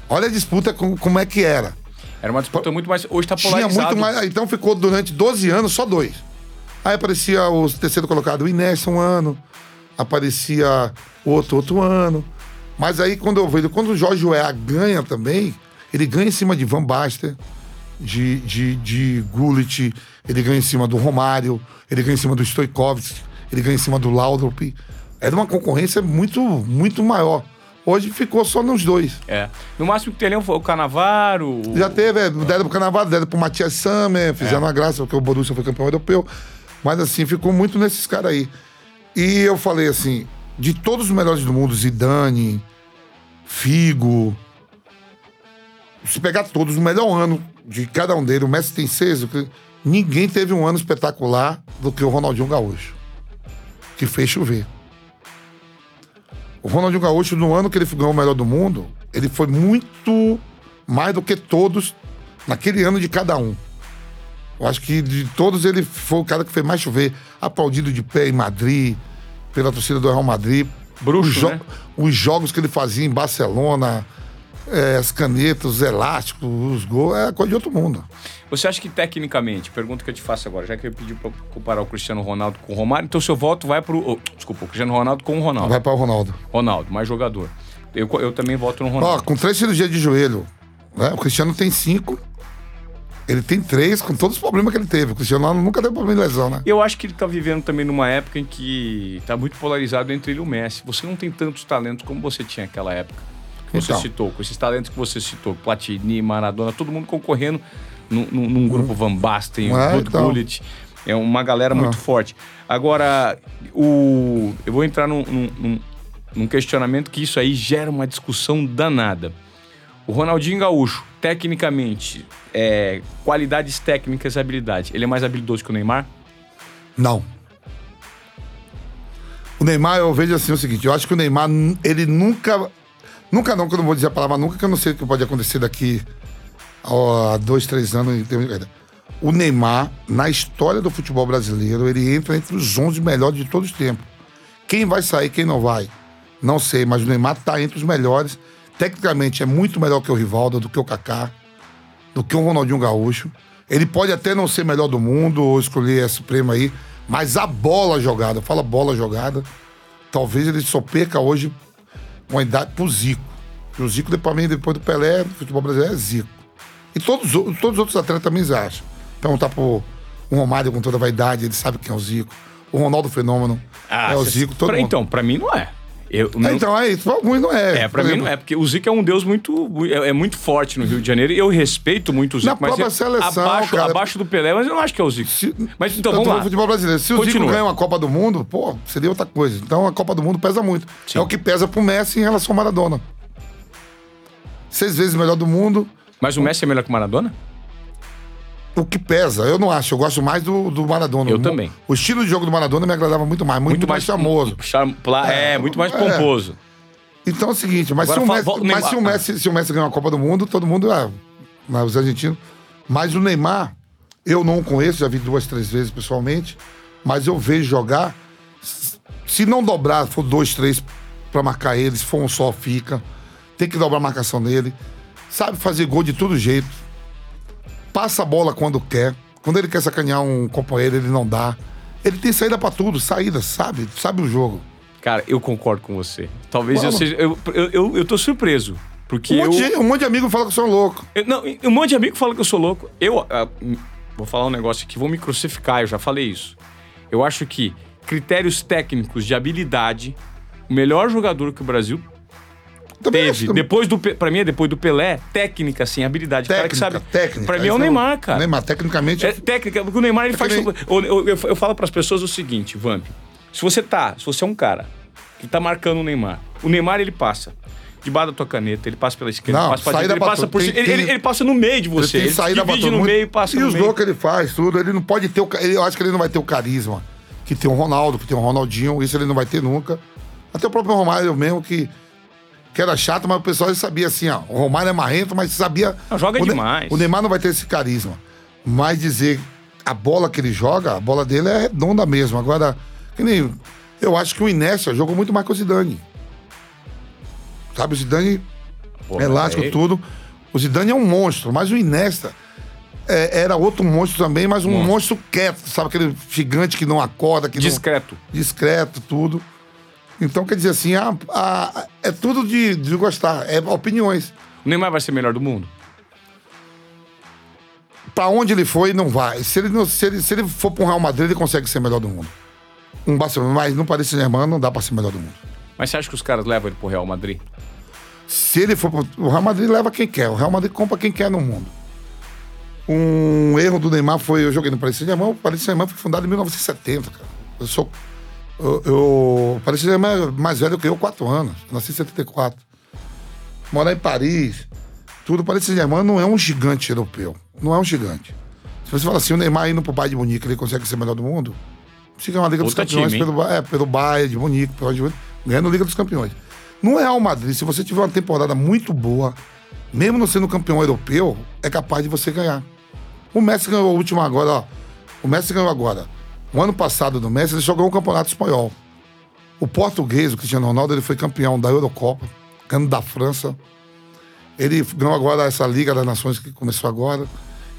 Olha a disputa com- como é que era. Era uma disputa muito mais. Hoje tá Tinha polarizado. muito mais. Então ficou durante 12 anos só dois. Aí aparecia o terceiro colocado, o Inés, um ano. Aparecia outro, outro ano. Mas aí quando eu vejo, quando o Jorge Weah ganha também, ele ganha em cima de Van Basten, de, de, de Gullit, ele ganha em cima do Romário, ele ganha em cima do Stoikovski, ele ganha em cima do Laudrup. Era uma concorrência muito, muito maior. Hoje ficou só nos dois. É. No máximo que tem ali foi o Canavaro. o- Já teve, é, deram pro Carnaval, deram pro Matias Sammer, fizeram É. uma graça, porque o Borussia foi campeão europeu. Mas assim, ficou muito nesses caras aí. E eu falei assim, de todos os melhores do mundo, Zidane, Figo, se pegar todos, o melhor ano de cada um deles, o Messi tem seis, ninguém teve um ano espetacular do que o Ronaldinho Gaúcho, que fez chover. O Ronaldinho Gaúcho, no ano que ele ganhou o melhor do mundo, ele foi muito mais do que todos naquele ano de cada um. Eu acho que de todos ele foi o cara que fez mais chover, aplaudido de pé em Madrid, pela torcida do Real Madrid. Bruxo, os, jo- né? os jogos que ele fazia em Barcelona, eh, as canetas, os elásticos, os gols, é coisa de outro mundo. Você acha que tecnicamente, pergunta que eu te faço agora, já que eu pedi pra comparar o Cristiano Ronaldo com o Romário, então seu voto vai pro. oh, desculpa, o Cristiano Ronaldo com o Ronaldo. Vai para o Ronaldo. Ronaldo, mais jogador. Eu, eu também voto no Ó, Ronaldo. com três cirurgias de joelho, né? O Cristiano tem cinco. Ele tem três, com todos os problemas que ele teve. O Cristiano nunca teve problema de lesão, né? Eu acho que ele tá vivendo também numa época em que tá muito polarizado entre ele e o Messi. Você não tem tantos talentos como você tinha naquela época. Que você Então. citou, com esses talentos que você citou, Platini, Maradona, todo mundo concorrendo num, num- grupo Van Basten, É, então. Gullit. É uma galera muito forte. Agora, o, eu vou entrar num, num- num- questionamento que isso aí gera uma discussão danada. O Ronaldinho Gaúcho, tecnicamente, é, qualidades técnicas e habilidade, ele é mais habilidoso que o Neymar? Não. O Neymar, eu vejo assim o seguinte: eu acho que o Neymar, ele nunca. Nunca não, que eu não vou dizer a palavra nunca, que eu não sei o que pode acontecer daqui a dois, três anos. de- O Neymar, na história do futebol brasileiro, ele entra entre os 11 melhores de todos os tempos. Quem vai sair, quem não vai, não sei, mas o Neymar está entre os melhores. Tecnicamente é muito melhor que o Rivaldo, do que o Kaká, do que o Ronaldinho Gaúcho. Ele pode até não ser melhor do mundo ou escolher a Suprema aí, mas a bola jogada, fala bola jogada, talvez ele só perca hoje com a idade pro Zico. Porque o Zico, depois, mim, depois do Pelé, no futebol brasileiro é Zico. E todos, todos os outros atletas também acham. Perguntar pro o Romário com toda a vaidade, ele sabe quem é o Zico. O Ronaldo Fenômeno é o Zico, todo pra, mundo. Então, pra mim não é. Eu, não- Então, é isso. Pra alguns não é. é, pra mim não é, porque o Zico é um deus muito. é, é muito forte no Rio de Janeiro e eu respeito muito o Zico. Na mas própria seleção, abaixo, cara. abaixo do Pelé, mas eu não acho que é o Zico. Se- mas então vamos lá. futebol brasileiro. Se o Continua. Zico ganha uma Copa do Mundo, pô, seria outra coisa. Então a Copa do Mundo pesa muito. Sim. É o que pesa pro Messi em relação ao Maradona. Seis vezes melhor do mundo. Mas o Messi é melhor que o Maradona? O que pesa, eu não acho. Eu gosto mais do, do Maradona. Eu O- também. O estilo de jogo do Maradona me agradava muito mais, muito, mais charmoso. Cham- pla- é, É, muito mais é. pomposo. Então é o seguinte, mas, Agora se o, fala- Messi, volta- mas se, o Messi, se o Messi ganhar uma Copa do Mundo, todo mundo. Ah, né, os argentinos. Mas o Neymar, eu não conheço, já vi duas, três vezes pessoalmente, mas eu vejo jogar. Se não dobrar, for dois, três para marcar ele, se for um só, fica. Tem que dobrar a marcação dele. Sabe fazer gol de todo jeito. Passa a bola quando quer. Quando ele quer sacanear um companheiro, ele não dá. Ele tem saída para tudo, saída, sabe? Sabe o jogo. Cara, eu concordo com você. Talvez eu seja. Eu, eu, eu, eu tô surpreso. Porque Um monte, eu, de, um monte de amigo fala que eu sou louco. eu- Não, um monte de amigo fala que eu sou louco. Eu. hum, vou falar um negócio aqui, vou me crucificar, eu já falei isso. Eu acho que critérios técnicos de habilidade, o melhor jogador que o Brasil Também teve, depois do. Pra mim é depois do Pelé, técnica, assim, habilidade. O cara que técnica, sabe. técnica. Pra mim é o Neymar, cara. Neymar, tecnicamente. É técnica, porque o Neymar ele faz. também- Eu, eu, eu, eu falo pras pessoas o seguinte, Vamp. Se você tá, se você é um cara que tá marcando o Neymar, o Neymar ele passa debaixo da tua caneta, ele passa pela esquerda, Não, ele passa pra direita, ele pra passa por Tem- cima. Ele, tem- ele- ele passa no meio de você. Ele Ele, divide no meio e passa E no os meio. gols que ele faz, tudo. Ele não pode ter o. ele- Eu acho que ele não vai ter o carisma que tem o Ronaldo, que tem o Ronaldinho. Isso ele não vai ter nunca. Até o próprio Romário mesmo, que, que era chato, mas o pessoal já sabia assim, ó. O Romário é marrento, mas sabia. Não, joga o Ne- demais. O Neymar não vai ter esse carisma. Mas dizer a bola que ele joga, a bola dele é redonda mesmo. Agora, que nem. Eu acho que o Inécia jogou muito mais que o Zidane. Sabe, o Zidane Pô, elástico, é- tudo. O Zidane é um monstro, mas o Iniesta é, era outro monstro também, mas um Monstro. monstro quieto, sabe? Aquele gigante que não acorda, que Discreto. não... Discreto, tudo. Então, quer dizer assim, a- a- é tudo de, de gostar, é opiniões. O Neymar vai ser melhor do mundo? Pra onde ele foi, não vai. Se ele, não- se ele, se ele for pro Real Madrid, ele consegue ser melhor do mundo. Um Barcelona, mas no Paris Saint-Germain não dá pra ser melhor do mundo. Mas você acha que os caras levam ele pro Real Madrid? Se ele for pro. O Real Madrid leva quem quer. O Real Madrid compra quem quer no mundo. Um erro do Neymar foi. Eu joguei no Paris Saint-Germain. O Paris Saint-Germain foi fundado em 1970, cara. Eu sou. Eu, eu, Saint-Germain é mais velho que eu, quatro anos. Nasci em 74. Morar em Paris, tudo. Paris Saint-Germain não é um gigante europeu. Não é um gigante. Se você fala assim, o Neymar indo pro Bayern de Munique, ele consegue ser melhor do mundo? Se ganhar uma Liga dos Outra Campeões time, pelo, é, pelo Bayern de Munique, pelo Munique, ganhando Liga dos Campeões. No Real Madrid, se você tiver uma temporada muito boa, mesmo não sendo campeão europeu, é capaz de você ganhar. O Messi ganhou a última agora, ó. O Messi ganhou agora. O ano passado do Messi, ele ganhou o Campeonato Espanhol. O português, o Cristiano Ronaldo, ele foi campeão da Eurocopa, ganhando da França. Ele ganhou agora essa Liga das Nações que começou agora.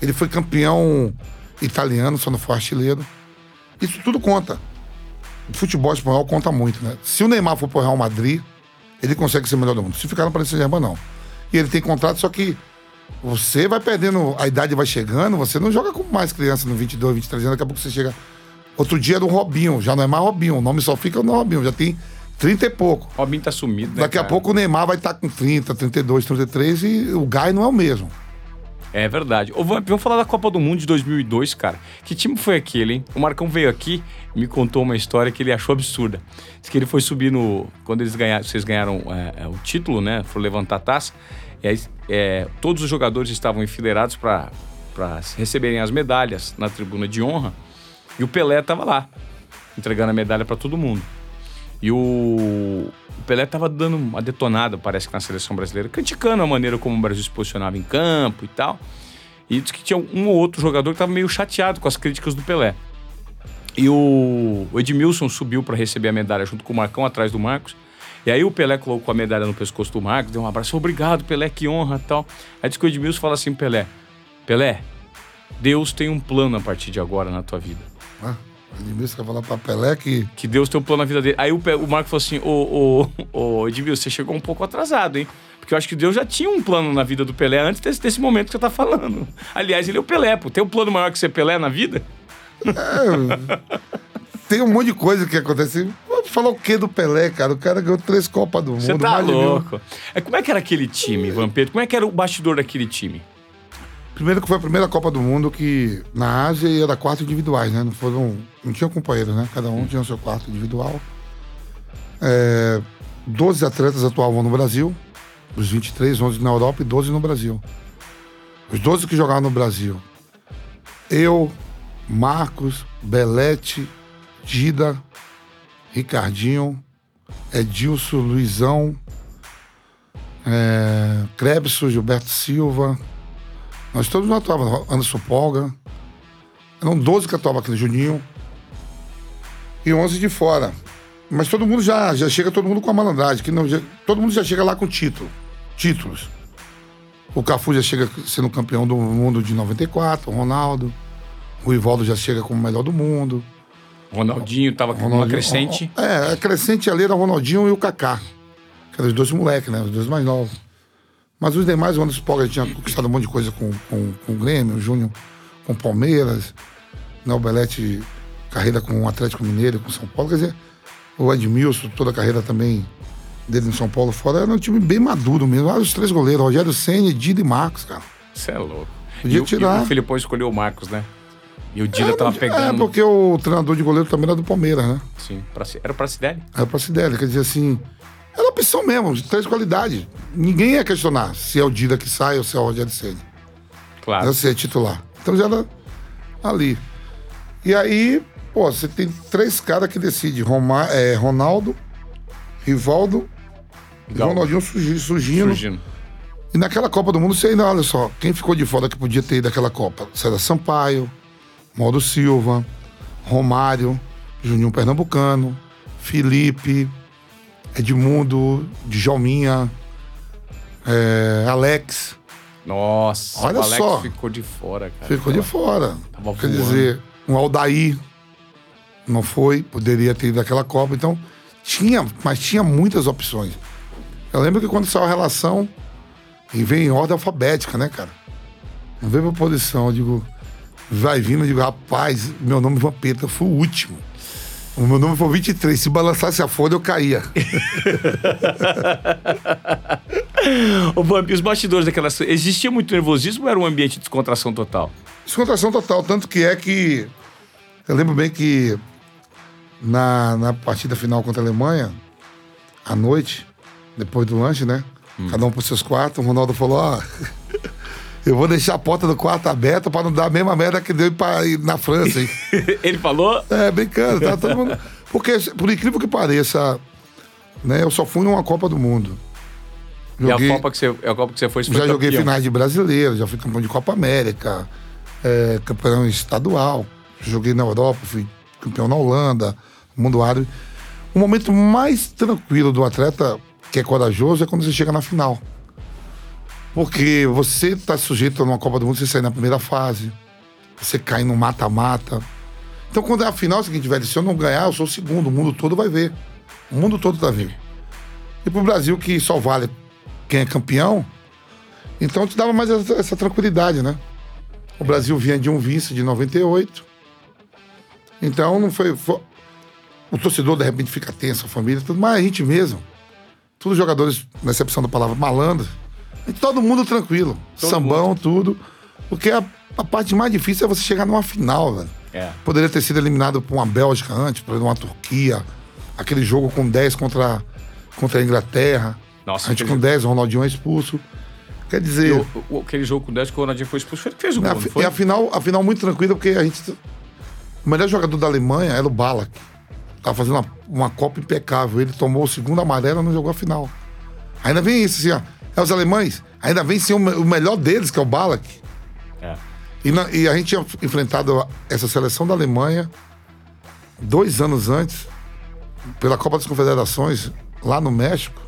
Ele foi campeão italiano, só não foi artilheiro. Isso tudo conta. O futebol espanhol conta muito, né? Se o Neymar for pro Real Madrid, ele consegue ser o melhor do mundo. Se ficar no Paris Saint-Germain, não. E ele tem contrato, só que você vai perdendo, a idade vai chegando, você não joga como mais criança no 22, 23 anos, daqui a pouco você chega... Outro dia era o Robinho, já não é mais Robinho, o nome só fica no Robinho, já tem 30 e pouco. Robinho tá sumido, né, Daqui a cara? pouco o Neymar vai estar com 30, 32, 33 e o Gai não é o mesmo. É verdade. Ô, Vamp, vamos falar da Copa do Mundo de 2002, cara. Que time foi aquele, hein? O Marcão veio aqui e me contou uma história que ele achou absurda. Diz que ele foi subir no... Quando eles ganharam, vocês ganharam é, é, o título, né? Foram levantar a taça. E aí, é, todos os jogadores estavam enfileirados para receberem as medalhas na tribuna de honra. E o Pelé tava lá, entregando a medalha para todo mundo. E o, o Pelé tava dando uma detonada, parece que na seleção brasileira, criticando a maneira como o Brasil se posicionava em campo e tal. E disse que tinha um ou outro jogador que tava meio chateado com as críticas do Pelé. E o, o Edmilson subiu para receber a medalha junto com o Marcão atrás do Marcos. E aí o Pelé colocou a medalha no pescoço do Marcos, deu um abraço, obrigado, Pelé, que honra tal. Aí disse que o Edmilson fala assim, Pelé, Pelé, Deus tem um plano a partir de agora na tua vida. Né? O Edmilson quer falar pra Pelé que Que Deus tem um plano na vida dele. Aí o, Pe- o Marco falou assim: Ô, ô, ô, Edmilson, você chegou um pouco atrasado, hein? Porque eu acho que Deus já tinha um plano na vida do Pelé antes desse, desse momento que você tá falando. Aliás, ele é o Pelé, pô. Tem um plano maior que ser Pelé na vida? tem um monte de coisa que acontece. Falou o que do Pelé, cara? O cara ganhou três Copas do Mundo. Você tá louco. É, como é que era aquele time, Vampiro? Como é que era o bastidor daquele time? Primeiro que foi a primeira Copa do Mundo que na Ásia era quatro individuais, né? Não foram. Não tinha companheiros, né? Cada um tinha o seu quarto individual. É, 12 atletas atuavam no Brasil, os 23, 11 na Europa e 12 no Brasil. Os 12 que jogavam no Brasil. Eu, Marcos, Belete, Dida, Ricardinho, Edilson, Luizão, é, Krebso, Gilberto Silva, Nós todos não atuávamos. Anderson Polga. Eram 12 que atuavam aqui no Juninho. E 11 de fora. Mas todo mundo já, já chega, todo mundo com a malandragem. Que não, já- todo mundo já chega lá com título. Títulos. O Cafu já chega sendo campeão do mundo de 94, o Ronaldo. O Ivaldo já chega como o melhor do mundo. Ronaldinho tava com uma crescente. É, a crescente ali era o Ronaldinho e o Kaká. Que eram os dois moleques, né? Os dois mais novos. Mas os demais, o Anderson Polga tinha conquistado um monte de coisa com, com, com o Grêmio, o Júnior com o Palmeiras, né? o Belete, carreira com o Atlético Mineiro, com o São Paulo. Quer dizer, o Edmilson, toda a carreira também dele no São Paulo fora, era um time bem maduro mesmo. Ah, os três goleiros, Rogério Senna, Dida e Marcos, cara. Você é louco. Podia e, o- tirar. e o Filipão escolheu o Marcos, né? E o Dida tava É, pegando. porque o treinador de goleiro também era do Palmeiras, né? Sim, era pra Cideli. Era pra Cideli, quer dizer assim, era opção mesmo, de três qualidades. Ninguém ia questionar se é o Dida que sai ou se é o Rogério Senna. Claro. Era ser titular. Então já era ali. E aí, pô, você tem três caras que decidem: Roma, é, Ronaldo, Rivaldo e Gal- Ronaldinho surgi- surgindo. Surgindo. E naquela Copa do Mundo, você ainda, olha só, quem ficou de fora que podia ter ido daquela Copa? César Sampaio, Mauro Silva, Romário, Juninho Pernambucano, Felipe, Edmundo, Djalminha, é, Alex. Nossa, Olha o Alex só. ficou de fora, cara. Ficou de fora. Tava Quer voando. dizer, um Aldair não foi, poderia ter ido daquela Copa. Então, tinha, mas tinha muitas opções. Eu lembro que quando saiu a relação, e vem em ordem alfabética, né, cara? Não veio pra posição, eu digo, vai vindo, eu digo, rapaz, meu nome é Vampeta, eu fui o último. O meu nome foi 23. Se balançasse a folha, eu caía. O Vamp, os bastidores daquela. Existia muito nervosismo ou era um ambiente de descontração total? Descontração total, tanto que é que. Eu lembro bem que na, na partida final contra a Alemanha, à noite, depois do lanche, né? Cada um para seus quartos, o Ronaldo falou: Ó, eu vou deixar a porta do quarto aberta para não dar a mesma merda que deu pra ir na França, hein? Ele falou. é, brincando, tá todo mundo. Porque, por incrível que pareça, né, eu só fui em uma Copa do Mundo. E a Copa que você, a Copa que você foi, você Já foi joguei finais de brasileiro, já fui campeão de Copa América, é, campeão estadual. Joguei na Europa, fui campeão na Holanda, mundo árabe. O momento mais tranquilo do atleta que é corajoso é quando você chega na final. Porque você está sujeito a uma Copa do Mundo, você sai na primeira fase, você cai no mata-mata. Então, quando é a final, é o seguinte, se eu não ganhar, eu sou o segundo, o mundo todo vai ver. O mundo todo tá vendo. E pro Brasil, que só vale quem é campeão, então te dava mais essa, essa tranquilidade, né? O Brasil vinha de um vice de 98. Então não foi, foi- O torcedor de repente fica tenso, a família, tudo, mas a gente mesmo. Todos os jogadores, na exceção da palavra malandro, e todo mundo tranquilo. Todo sambão, tudo. Porque a, a parte mais difícil é você chegar numa final, velho. É. Poderia ter sido eliminado por uma Bélgica antes, por uma Turquia. Aquele jogo com 10 contra, contra a Inglaterra. Nossa, a gente com 10, o Ronaldinho é expulso. Quer E dizer, o- o- aquele jogo com 10 que o Ronaldinho foi expulso, foi ele que fez o a, gol, fi- foi? é a final, a final muito tranquila, porque a gente. O melhor jogador da Alemanha era o Balak. Tava fazendo uma, uma Copa impecável. Ele tomou o segundo amarelo e não jogou a final. Ainda vem isso, assim, ó. É os alemães. Ainda vem ser o, me- o melhor deles, que é o Balak. É. E, na- e a gente tinha enfrentado essa seleção da Alemanha dois anos antes, pela Copa das Confederações, lá no México.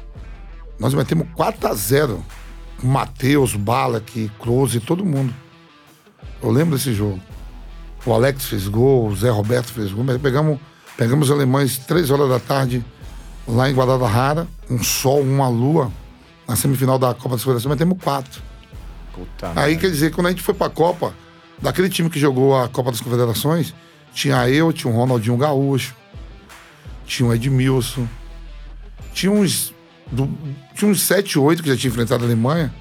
Nós metemos 4 a 0 com Matheus, Balak, Close, todo mundo. Eu lembro desse jogo. O Alex fez gol, o Zé Roberto fez gol. Mas pegamos, pegamos os alemães três horas da tarde lá em Guadalajara, um sol, uma lua, na semifinal da Copa das Confederações, metemos quatro. Puta Aí merda. quer dizer, quando a gente foi pra Copa, daquele time que jogou a Copa das Confederações, tinha eu, tinha o Ronaldinho Gaúcho, tinha o Edmilson, tinha uns. Do, tinha uns 7, 8 que já tinha enfrentado a Alemanha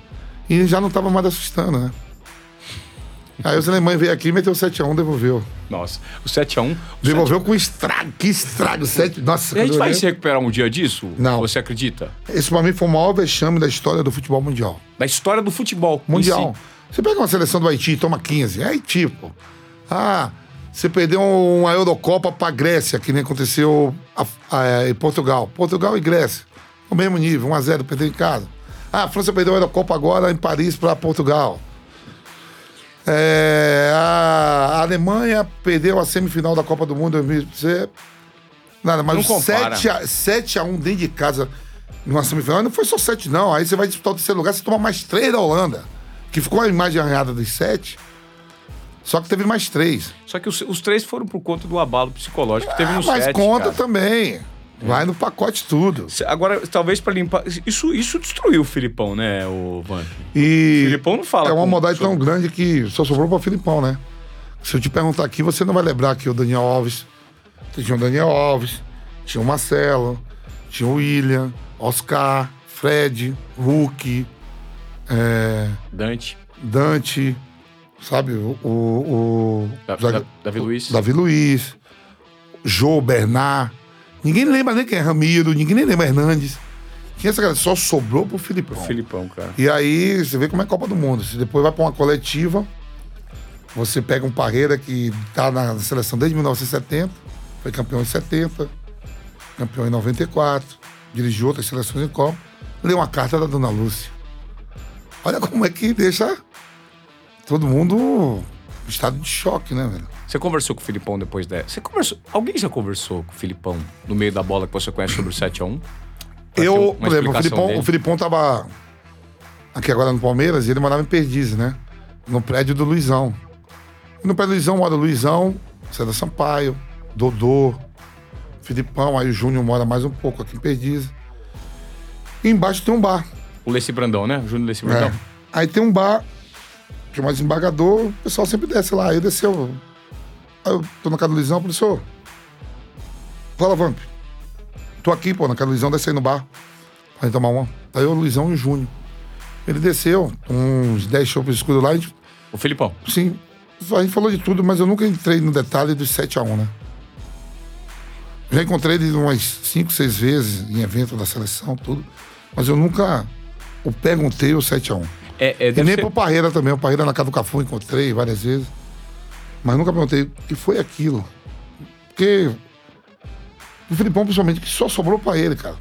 e já não tava mais assustando, né? Aí os alemães veio aqui, meteu 7x1, devolveu. Nossa, o 7x1. o Devolveu com estrago, que estrago, 7. Nossa, E a gente vai se recuperar um dia disso? Não. Você acredita? Esse pra mim foi o maior vexame da história do futebol mundial. Da história do futebol. Mundial. si. Você pega uma seleção do Haiti e toma 15. É Haiti, pô. Ah, você perdeu uma Eurocopa pra Grécia, que nem aconteceu a- a- em Portugal. Portugal e Grécia. O mesmo nível, 1x0, perdeu em casa. Ah, a França perdeu a Eurocopa agora em Paris pra Portugal. É, a Alemanha perdeu a semifinal da Copa do Mundo em 2016. Nada, mas Não compara. 7 a, 7 a 1 dentro de casa numa semifinal. Não foi só 7, não. Aí você vai disputar o terceiro lugar, você toma mais 3 da Holanda. Que ficou a imagem arranhada dos 7. Só que teve mais 3. Só que os, os três foram por conta do abalo psicológico que teve no Ah, mas set, conta cara. também. Vai no pacote tudo. Agora, talvez pra limpar. Isso, isso destruiu o Filipão, né, o Van? E Filipão não fala É uma maldade tão grande que só sobrou pra Filipão, né? Se eu te perguntar aqui, você não vai lembrar que o Daniel Alves. Tinha o Daniel Alves, tinha o Marcelo, tinha o William, Oscar, Fred, Hulk, é, Dante, Dante, sabe? O. o, o Da- Davi Luiz. Davi Luiz, Jô, Bernard. Ninguém lembra nem quem é Ramiro, ninguém nem lembra Hernandes. Quem é essa galera? Só sobrou pro Filipão. Filipão, cara. E aí você vê como é Copa do Mundo. Você depois vai pra uma coletiva, você pega um Parreira que tá na seleção desde 1970, foi campeão em 70, campeão em 94, dirigiu outras seleções em Copa, lê uma carta da Dona Lúcia. Olha como é que deixa todo mundo estado de choque, né, velho? Você conversou com o Filipão depois dessa? Você conversou. Alguém já conversou com o Filipão no meio da bola que você conhece sobre o 7x1? Pra ter Eu, por exemplo, o Filipão, dele? o Filipão tava aqui agora no Palmeiras e ele morava em Perdizes, né? No prédio do Luizão. E no prédio do Luizão mora o Luizão, César Sampaio, Dodô, Filipão, aí o Júnior mora mais um pouco aqui em Perdizes. E embaixo tem um bar. O Leci Brandão, né? O Júnior Leci Brandão. É. Aí tem um bar, que é mais embargador, o pessoal sempre desce lá. Aí desceu. Aí eu tô na casa do Luizão, professor. Fala, Vamp. Tô aqui, pô, na casa do Luizão, desce aí no bar. Pra gente tomar uma. Aí eu, o Luizão e o Júnior. Ele desceu, uns 10 chopes escuros lá, a gente, O Filipão. sim, a gente falou de tudo, mas eu nunca entrei no detalhe dos 7x1, né? Já encontrei ele umas 5, 6 vezes em evento da seleção, tudo. Mas eu nunca o perguntei o 7x1. É, é, E nem ser- pro Parreira também. O Parreira na casa do Cafu encontrei várias vezes. Mas nunca perguntei o que foi aquilo. Porque o Filipão, principalmente, que só sobrou pra ele, cara.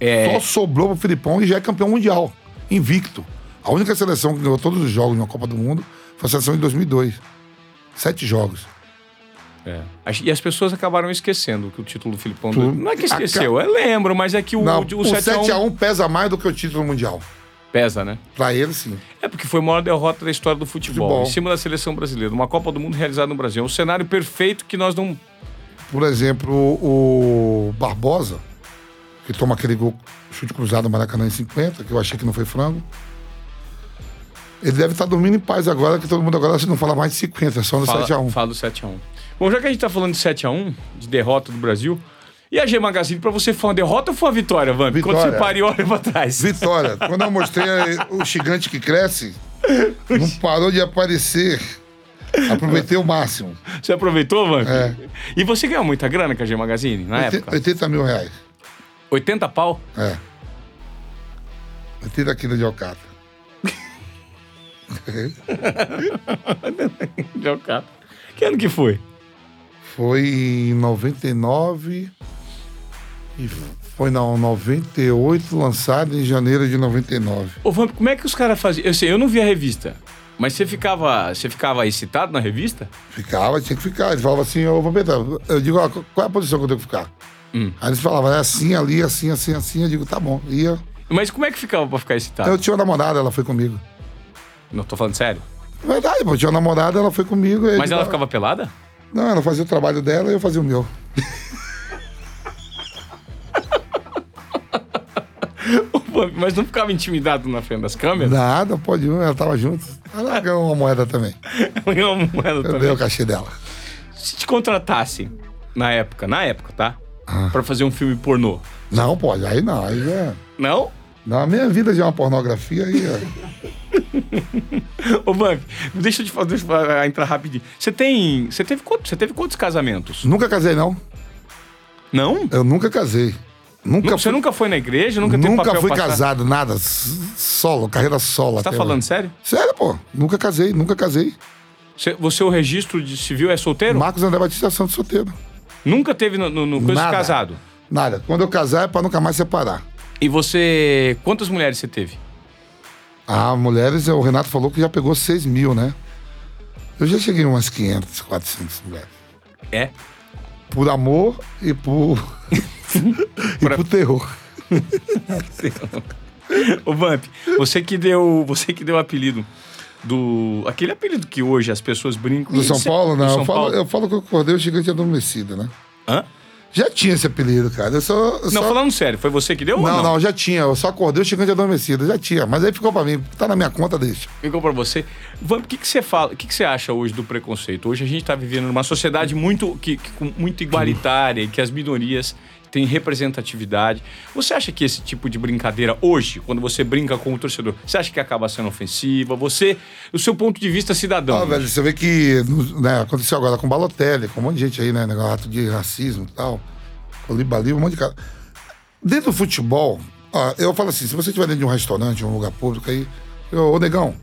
é, Só sobrou pro Filipão e já é campeão mundial. Invicto. A única seleção que ganhou todos os jogos na Copa do Mundo foi a seleção em 2002. Sete jogos. é. E as pessoas acabaram esquecendo que o título do Filipão. Tudo. Não é que esqueceu, eu lembro, mas é que o, Não, o, o 7x1 7x1 pesa mais do que o título mundial. Pesa, né? Pra ele, sim. É porque foi a maior derrota da história do futebol, Futebol. em cima da seleção brasileira. Uma Copa do Mundo realizada no Brasil. É um cenário perfeito que nós não. Por exemplo, o Barbosa, que toma aquele gol, chute cruzado no Maracanã em 50, que eu achei que não foi frango. Ele deve estar dormindo em paz agora, que todo mundo agora não fala mais de 50, é só no Fala, 7x1. fala do 7x1. Bom, já que a gente tá falando de 7x1, de derrota do Brasil, e a G Magazine, pra você foi uma derrota ou foi uma vitória, Vamp? Quando Vitória. você para e olha pra trás. Vitória, quando eu mostrei o gigante que cresce, não parou de aparecer. Aproveitei o máximo. Você aproveitou, Vamp? É. E você ganhou muita grana com a G Magazine na 80, época? 80 mil reais. 80 pau? É. 80 quilos de alcatra. De cara. Que ano que foi? Foi em 99 e foi não, 98, lançado em janeiro de 99. Ô, Vamp, como é que os caras faziam? Eu sei, eu não vi a revista. Mas você ficava, você ficava excitado na revista? Ficava, tinha que ficar. Eles falavam assim, ô Vampeta, eu digo, ó, qual é a posição que eu tenho que ficar? Hum. Aí eles falavam, é assim, ali, assim, assim, assim. Eu digo, tá bom. Ia. Mas como é que ficava pra ficar excitado? Eu tinha uma namorada, ela foi comigo. Não tô falando sério. Verdade, pô, eu tinha uma namorada, ela foi comigo. Mas ela falava- ficava pelada? Não, ela fazia o trabalho dela e eu fazia o meu. Mas não ficava intimidado na frente das câmeras? Nada, pode ela tava junto. Ela ganhou uma moeda também. Ganhou uma moeda Eu também. dei o cachê dela. Se te contratassem na época, na época, tá? Ah. Pra fazer um filme pornô. Não, pode, aí não, aí já. Não? Não, a minha vida já é uma pornografia aí. ó. Ô, Vamp, deixa eu te fazer entrar rapidinho. Você tem. Você teve, quantos- você teve quantos casamentos? Nunca casei, não. Não? Eu nunca casei. Nunca Você fui, nunca foi na igreja? Nunca teve nunca fui passado? casado, nada. Solo, carreira solo. Você tá falando hoje. sério? Sério, pô. Nunca casei, nunca casei. Você, você, o registro de civil é solteiro? Marcos André Batista Santos solteiro. Nunca teve no, no, no coisa de Nada. casado. Nada. Quando eu casar é pra nunca mais separar. E você. Quantas mulheres você teve? Ah, mulheres, o Renato falou que já pegou 6 mil, né? Eu já cheguei umas 500, 400 mulheres. É? Por amor e por. e por terror. Ô Vamp, você que deu, você que deu o apelido do aquele apelido que hoje as pessoas brincam Do São Paulo, não. São eu, falo, Paulo. eu falo que eu acordei o gigante adormecido, né? Hã? Já tinha esse apelido, cara. Eu só. eu Não, só- falando sério, foi você que deu Não, não? não, já tinha. Eu só acordei o gigante adormecido. Já tinha. Mas aí ficou pra mim. Tá na minha conta, deixa. Ficou pra você. Vamp, o que, que você fala? O que, que você acha hoje do preconceito? Hoje a gente tá vivendo numa sociedade muito, que, que- com- muito igualitária e que as minorias têm representatividade. Você acha que esse tipo de brincadeira hoje, quando você brinca com o torcedor, você acha que acaba sendo ofensiva? Você, o seu ponto de vista cidadão. Ah, velho, você vê que né, aconteceu agora com Balotelli, com um monte de gente aí, né? Negócio de racismo e tal. Colibali, um monte de cara. Dentro do futebol, ó, eu falo assim: se você estiver dentro de um restaurante, um lugar público aí, eu, ô negão,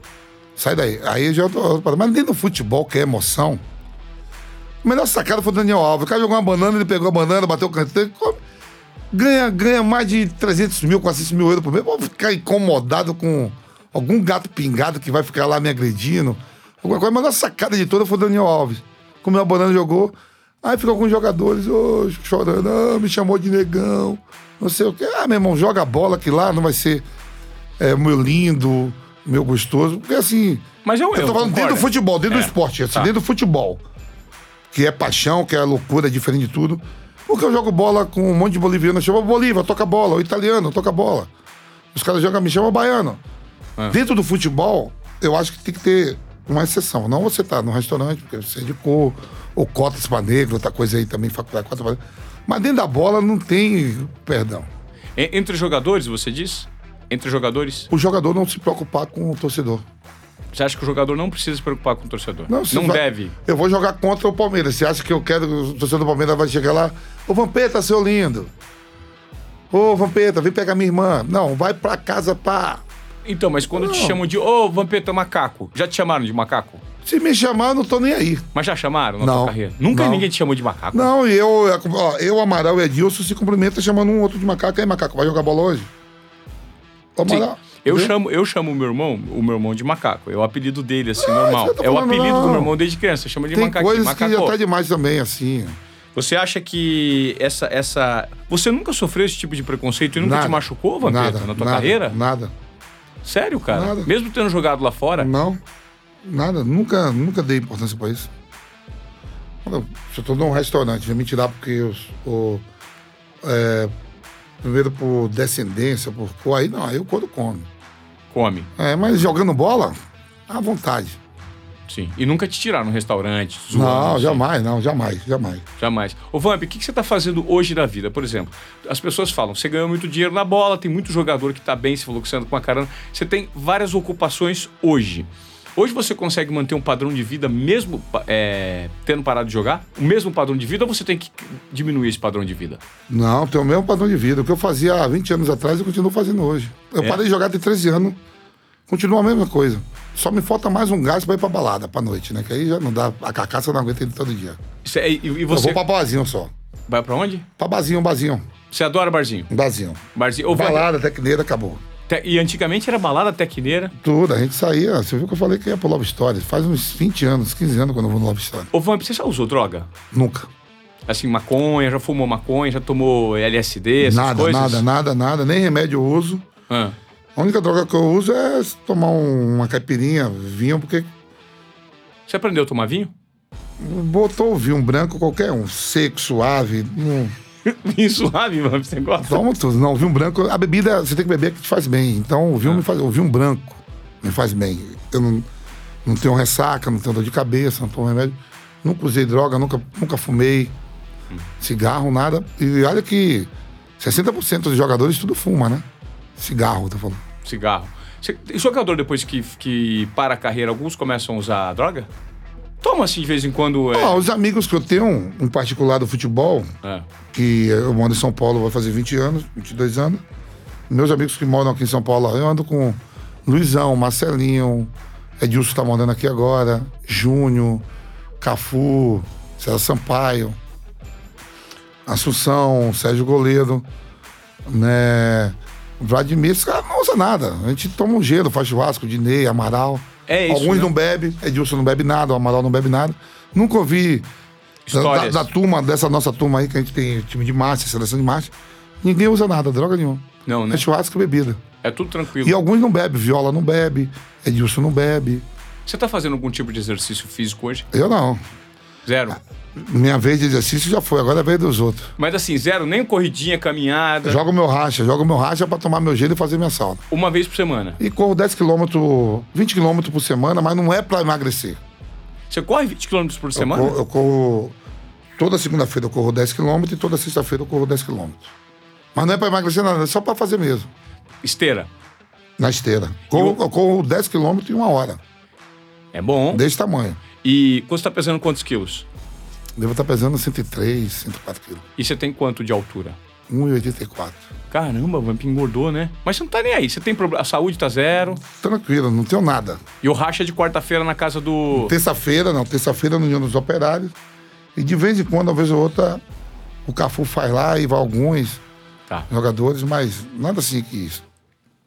sai daí. Aí já tô. Mas dentro do futebol, que é emoção, a melhor sacada foi o Daniel Alves. O cara jogou uma banana, ele pegou a banana, bateu o canteiro. come- Ganha, ganha mais de 300 mil, 400 mil euros por mês. Vou ficar incomodado com algum gato pingado que vai ficar lá me agredindo. Alguma coisa. Mas a sacada de toda foi o Daniel Alves. Comeu a banana, jogou. Aí ficou alguns jogadores ô, chorando. Ah, me chamou de negão. Não sei o quê. Ah, meu irmão, joga a bola que lá não vai ser é, meu lindo, meu gostoso. Porque assim. Mas Eu erro, tô falando dentro concorda? do futebol, dentro É, do esporte, assim, tá. dentro do futebol. Que é paixão, que é loucura, é diferente de tudo. Porque eu jogo bola com um monte de boliviano, chama Bolívia, toca bola, o italiano, toca bola. Os caras jogam, me chamam baiano. Ah. Dentro do futebol, eu acho que tem que ter uma exceção. Não você tá no restaurante, porque você é de cor, ou cotas para negro, outra coisa aí também, faculdade, cota pra negro. Mas dentro da bola não tem perdão. Entre jogadores, você diz? Entre jogadores? O jogador não se preocupar com o torcedor. Você acha que o jogador não precisa se preocupar com o torcedor? Não, você vai- deve. Eu vou jogar contra o Palmeiras. Você acha que eu quero que o torcedor do Palmeiras vai chegar lá? Ô, Vampeta, seu lindo. Ô, Vampeta, vem pegar minha irmã. Não, vai pra casa, pá. Então, mas quando te Não. chamam de, ô, Vampeta macaco, já te chamaram de macaco? Se me chamar, eu não tô nem aí. Mas já chamaram na Não. carreira? Nunca Não. ninguém te chamou de macaco? Não, e eu, ó, eu, Amaral e Edilson se cumprimentam chamando um outro de macaco. Aí, macaco, vai jogar bola hoje? Ô, Sim. Eu Viu? chamo, eu chamo o meu irmão, o meu irmão de macaco. É o apelido dele, assim, Não, normal. eu tô É o apelido do não. meu irmão desde criança. Chama de Tem macaquinho. coisas macaco. que já tá demais também, assim. Você acha que essa, essa. Você nunca sofreu esse tipo de preconceito e nunca Nada. te machucou, Vampeta, Nada, na tua nada, carreira? Nada. Sério, cara? Nada. Mesmo tendo jogado lá fora? Não, nada. Nunca, nunca dei importância pra isso. Se eu tô num restaurante, vem me tirar porque eu é, primeiro por descendência, por cor, aí não, aí eu quando come. Come. É, mas jogando bola, à vontade. Sim. E nunca te tiraram no restaurante? zoando, Não, assim? jamais, não, jamais, jamais. Jamais. Ô, Vamp, o que, que você tá fazendo hoje da vida? Por exemplo, as pessoas falam, você ganhou muito dinheiro na bola, tem muito jogador que tá bem, você falou que você anda com uma carana. Você tem várias ocupações hoje. Hoje você consegue manter um padrão de vida mesmo é, tendo parado de jogar? O mesmo padrão de vida ou você tem que diminuir esse padrão de vida? Não, tenho o mesmo padrão de vida. O que eu fazia há 20 anos atrás, eu continuo fazendo hoje. Eu É? parei de jogar tem 13 anos, continua a mesma coisa. Só me falta mais um gás pra ir pra balada, pra noite, né? Que aí já não dá, a carcaça não aguenta ele todo dia. Isso é- e, e Eu você vou pra barzinho só. vai pra onde? Pra barzinho, barzinho. Você adora barzinho? Um barzinho. Barzinho. Vamp, Balada, tecneira, acabou. E antigamente era balada tequineira. Tudo, a gente saía. Você viu que eu falei que ia pro Love Story. Faz uns 20 anos, 15 anos quando eu vou no Love Story. Ô, Vamp, você já usou droga? Nunca. Assim, maconha, já fumou maconha, já tomou LSD, essas nada, coisas? nada, nada, nada. Nem remédio eu uso. Ah. A única droga que eu uso é tomar um- uma caipirinha, vinho, porque Você aprendeu a tomar vinho? botou o vinho branco qualquer um. Seco, suave. Não, Vinho suave, mano, você gosta? toma tudo. Não, o vinho branco, a bebida você tem que beber que te faz bem. Então o vinho, Ah. me faz, o vinho branco me faz bem. Eu não, não tenho ressaca, não tenho dor de cabeça, não tomo remédio. Nunca usei droga, nunca, nunca fumei cigarro, nada. E olha que 60% dos jogadores tudo fuma, né? Cigarro, tô falando. Cigarro. Jogador, depois que, que para a carreira, alguns começam a usar droga? Toma assim de vez em quando. É... Ah, os amigos que eu tenho, em particular do futebol, É. que eu moro em São Paulo, vai fazer 20 anos, 22 anos. Meus amigos que moram aqui em São Paulo, eu ando com Luizão, Marcelinho, Edilson tá morando aqui agora, Júnior, Cafu, César Sampaio, Assunção, Sérgio Goleiro, né? Vladimir, esse cara não usa nada. A gente toma um gelo, faz churrasco, Dinei, Amaral. É isso, Alguns né? não bebem, Edilson não bebe nada, o Amaral não bebe nada. Nunca ouvi da, da, turma, dessa nossa turma aí, que a gente tem time de marcha, seleção de marcha. Ninguém usa nada, droga nenhuma. Não, né? É churrasco e bebida. É tudo tranquilo. E alguns não bebem, Viola não bebe, Edilson não bebe. Você tá fazendo algum tipo de exercício físico hoje? Eu não. Zero. Minha vez de exercício já foi, agora é a vez dos outros. Mas assim, zero, nem corridinha, caminhada. Jogo meu racha, jogo meu racha pra tomar meu gelo e fazer minha sauna. Uma vez por semana. E corro 10 km, 20 km por semana, mas não é pra emagrecer. Você corre 20 km por semana? Eu corro, eu corro- toda segunda-feira eu corro 10 km e toda sexta-feira eu corro 10 km. Mas não é pra emagrecer nada, é só pra fazer mesmo. Esteira. Na esteira. Corro, eu corro 10 km em uma hora, É bom. desse tamanho. E você tá pesando quantos quilos? Devo estar pesando 103, 104 quilos. E você tem quanto de altura? 1,84. Caramba, o engordou, né? Mas você não tá nem aí. Você tem problema. A saúde tá zero. Tranquilo, não tenho nada. E o racha de quarta-feira na casa do. Terça-feira, não, terça-feira no União dos Operários. E de vez em quando, uma vez ou outra, o Cafu faz lá e vai alguns Tá. jogadores, mas nada assim que isso.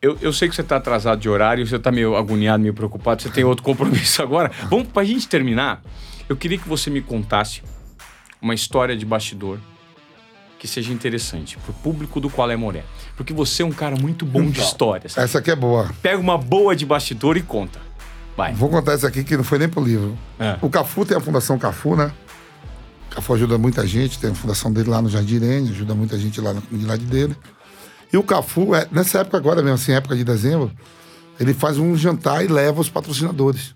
Eu, eu sei que você tá atrasado de horário, você tá meio agoniado, meio preocupado, você tem outro compromisso agora. Vamos, pra gente terminar, eu queria que você me contasse uma história de bastidor que seja interessante pro público do Qual é Moré. Porque você é um cara muito bom de Então, histórias. Essa aqui é boa. Pega uma boa de bastidor e conta. Vai. Vou contar essa aqui que não foi nem pro livro. É. O Cafu tem a Fundação Cafu, né? O Cafu ajuda muita gente, tem a fundação dele lá no Jardim Irene, ajuda muita gente lá na comunidade dele. E o Cafu, é, nessa época agora mesmo, assim, época de dezembro, ele faz um jantar e leva os patrocinadores.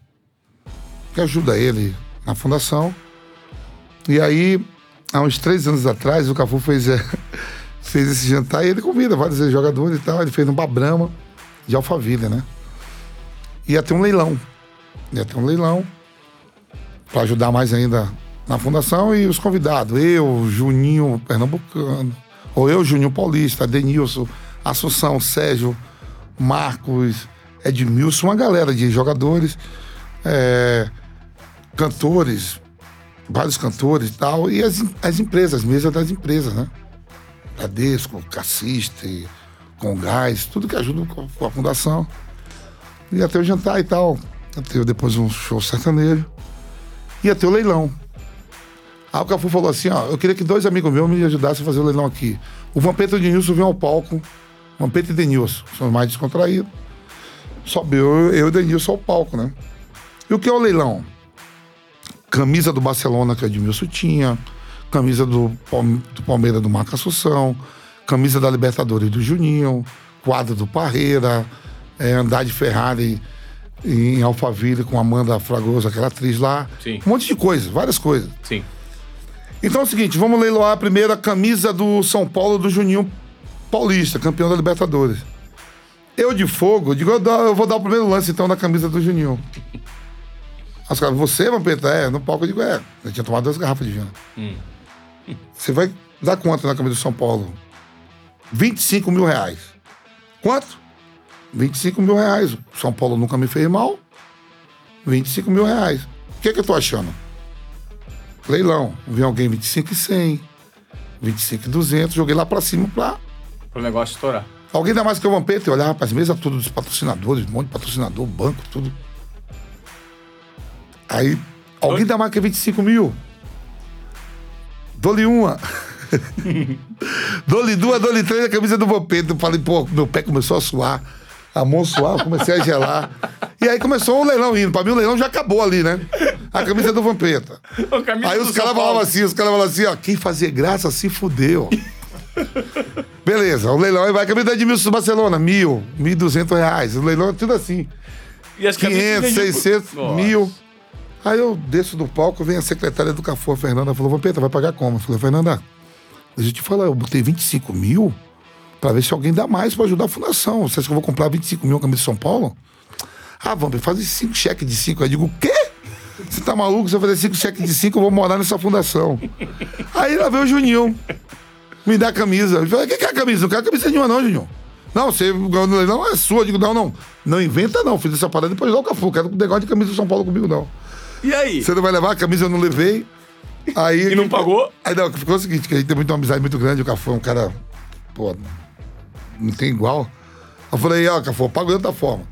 Que ajuda ele na fundação. E aí, há uns três anos atrás, o Cafu fez, é, fez esse jantar e ele convida vários jogadores e tal. Ele fez um Brahma de Alphaville, né? Ia ter um leilão. Ia ter um leilão para ajudar mais ainda na fundação e os convidados. Eu, Juninho Pernambucano, ou eu, Juninho Paulista, Denilson, Assunção, Sérgio, Marcos, Edmilson, uma galera de jogadores, é, cantores, vários cantores e tal, e as, as empresas, as mesas das empresas, né? Bradesco, Cassiste, Congás, tudo que ajuda com com a fundação. Ia ter o jantar e tal. Ia ter depois um show sertanejo. Ia ter o leilão. Aí o Cafu falou assim, ó, eu queria que dois amigos meus me ajudassem a fazer o leilão aqui. O Vampeta e o Denilson vêm ao palco. Vampeta e Denilson, são mais descontraídos. Sobe eu, eu e o Denilson ao palco, né? E o que é o leilão? Camisa do Barcelona que o Edmilson tinha, camisa do, Palme- do Palmeiras do Marco Assunção, camisa da Libertadores do Juninho, quadro do Parreira, é, andar de Ferrari em Alphaville com Amanda Fragoso, aquela atriz lá. Sim. Um monte de coisa, várias coisas. Sim. Então é o seguinte, vamos leiloar a primeira camisa do São Paulo do Juninho Paulista, campeão da Libertadores. Eu de fogo, digo, eu, eu vou dar o primeiro lance então na camisa do Juninho. Aí os caras, você, Vampeta? É, no palco eu digo, é. Eu tinha tomado duas garrafas de vinho. Você vai dar quanto na camisa do São Paulo? 25 mil reais. Quanto? 25 mil reais. São Paulo nunca me fez mal. 25 mil reais. O que, é que eu tô achando? Leilão. Vem alguém 25 e 100, 25 e 200. Joguei lá pra cima pra. Pro negócio estourar. Alguém dá mais que o Vampeta e olhar, rapaz, mesa tudo dos patrocinadores, um monte de patrocinador, banco, tudo. Aí, alguém dá mais que 25 mil? Dou-lhe uma. dou-lhe duas, dou-lhe três, a camisa do Vampeta. Eu falei, pô, meu pé começou a suar. A mão suar, eu comecei a gelar. E aí começou o leilão indo. Pra mim o leilão já acabou ali, né? A camisa do Vampeta. Camisa Aí do os caras falavam assim, os caras falavam assim, ó, quem fazer graça se fudeu. Beleza, o leilão aí vai, camisa de mil do Barcelona, mil, mil e duzentos reais. O leilão é tudo assim. E as camisas 500, vendiam por- 600, Nossa. mil. Aí eu desço do palco, vem a secretária do Cafu, a Fernanda, falou, Vampeta, vai pagar como? Eu falei, Fernanda, deixa eu te falar, eu botei 25 mil pra ver se alguém dá mais pra ajudar a fundação. Você acha que eu vou comprar 25 mil camisa de São Paulo? Ah, Vamp, faz esses cinco cheques de cinco. Aí eu digo, o quê? Você tá maluco? Se eu fazer cinco cheques de cinco, eu vou morar nessa fundação. Aí lá veio o Juninho. Me dá a camisa. Eu falei, o que que é a camisa? Não quero camisa nenhuma, não, Juninho. Não, você leilão, é sua. Eu digo, não, não. Não inventa, não. Fiz essa parada depois dá o Cafu. Quero negócio de camisa do São Paulo comigo, não. E aí? Você não vai levar a camisa, eu não levei. Aí, E não pagou? Aí não, ficou o seguinte, que a gente tem muita amizade muito grande, o Cafu é um cara, pô, não tem igual. Eu falei, ó, Cafu, eu pago de outra forma.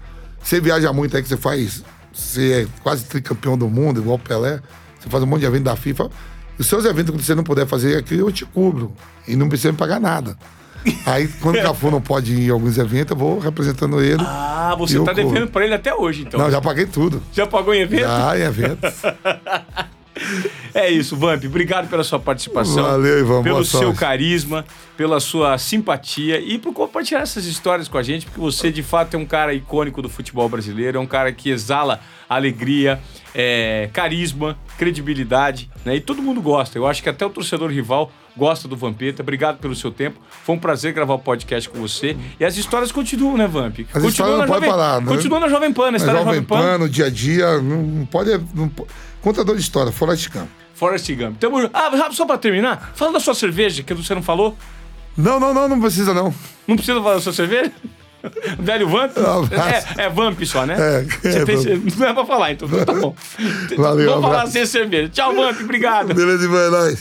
Você viaja muito aí que você faz você é quase tricampeão do mundo, igual o Pelé, você faz um monte de evento da FIFA. Os seus eventos que você não puder fazer aqui, eu te cubro. E não precisa me pagar nada. Aí, quando o Cafu não pode ir em alguns eventos, eu vou representando ele. Ah, você tá devendo pra ele até hoje, então. Não, já paguei tudo. Já pagou em evento? Já em eventos. É isso, Vamp. Obrigado pela sua participação. Valeu, Ivan. Pelo seu sorte. carisma, pela sua simpatia e por compartilhar essas histórias com a gente, porque você de fato é um cara icônico do futebol brasileiro, é um cara que exala alegria, é, carisma, credibilidade, né? E todo mundo gosta. Eu acho que até o torcedor rival gosta do Vampeta. Obrigado pelo seu tempo. Foi um prazer gravar o podcast com você. E as histórias continuam, né, Vamp? As histórias não podem parar, né? Continua na Jovem Pan, na Mas história Jovem Jovem Pan. Pan, no dia a dia, não, pode. Não, po- contador de história, Forrest Gump. Forrest Gump. Tamo... Ah, rápido, só pra terminar, fala da sua cerveja, que você não falou. Não, não, não, não precisa não. Não precisa falar da sua cerveja? Velho Vamp? Abraço. É, é Vamp só, né? É, é tem-. Não é pra falar, então tá bom. Valeu, Vamos falar sem cerveja. Tchau, Vamp. Obrigado. Beleza, vai nós.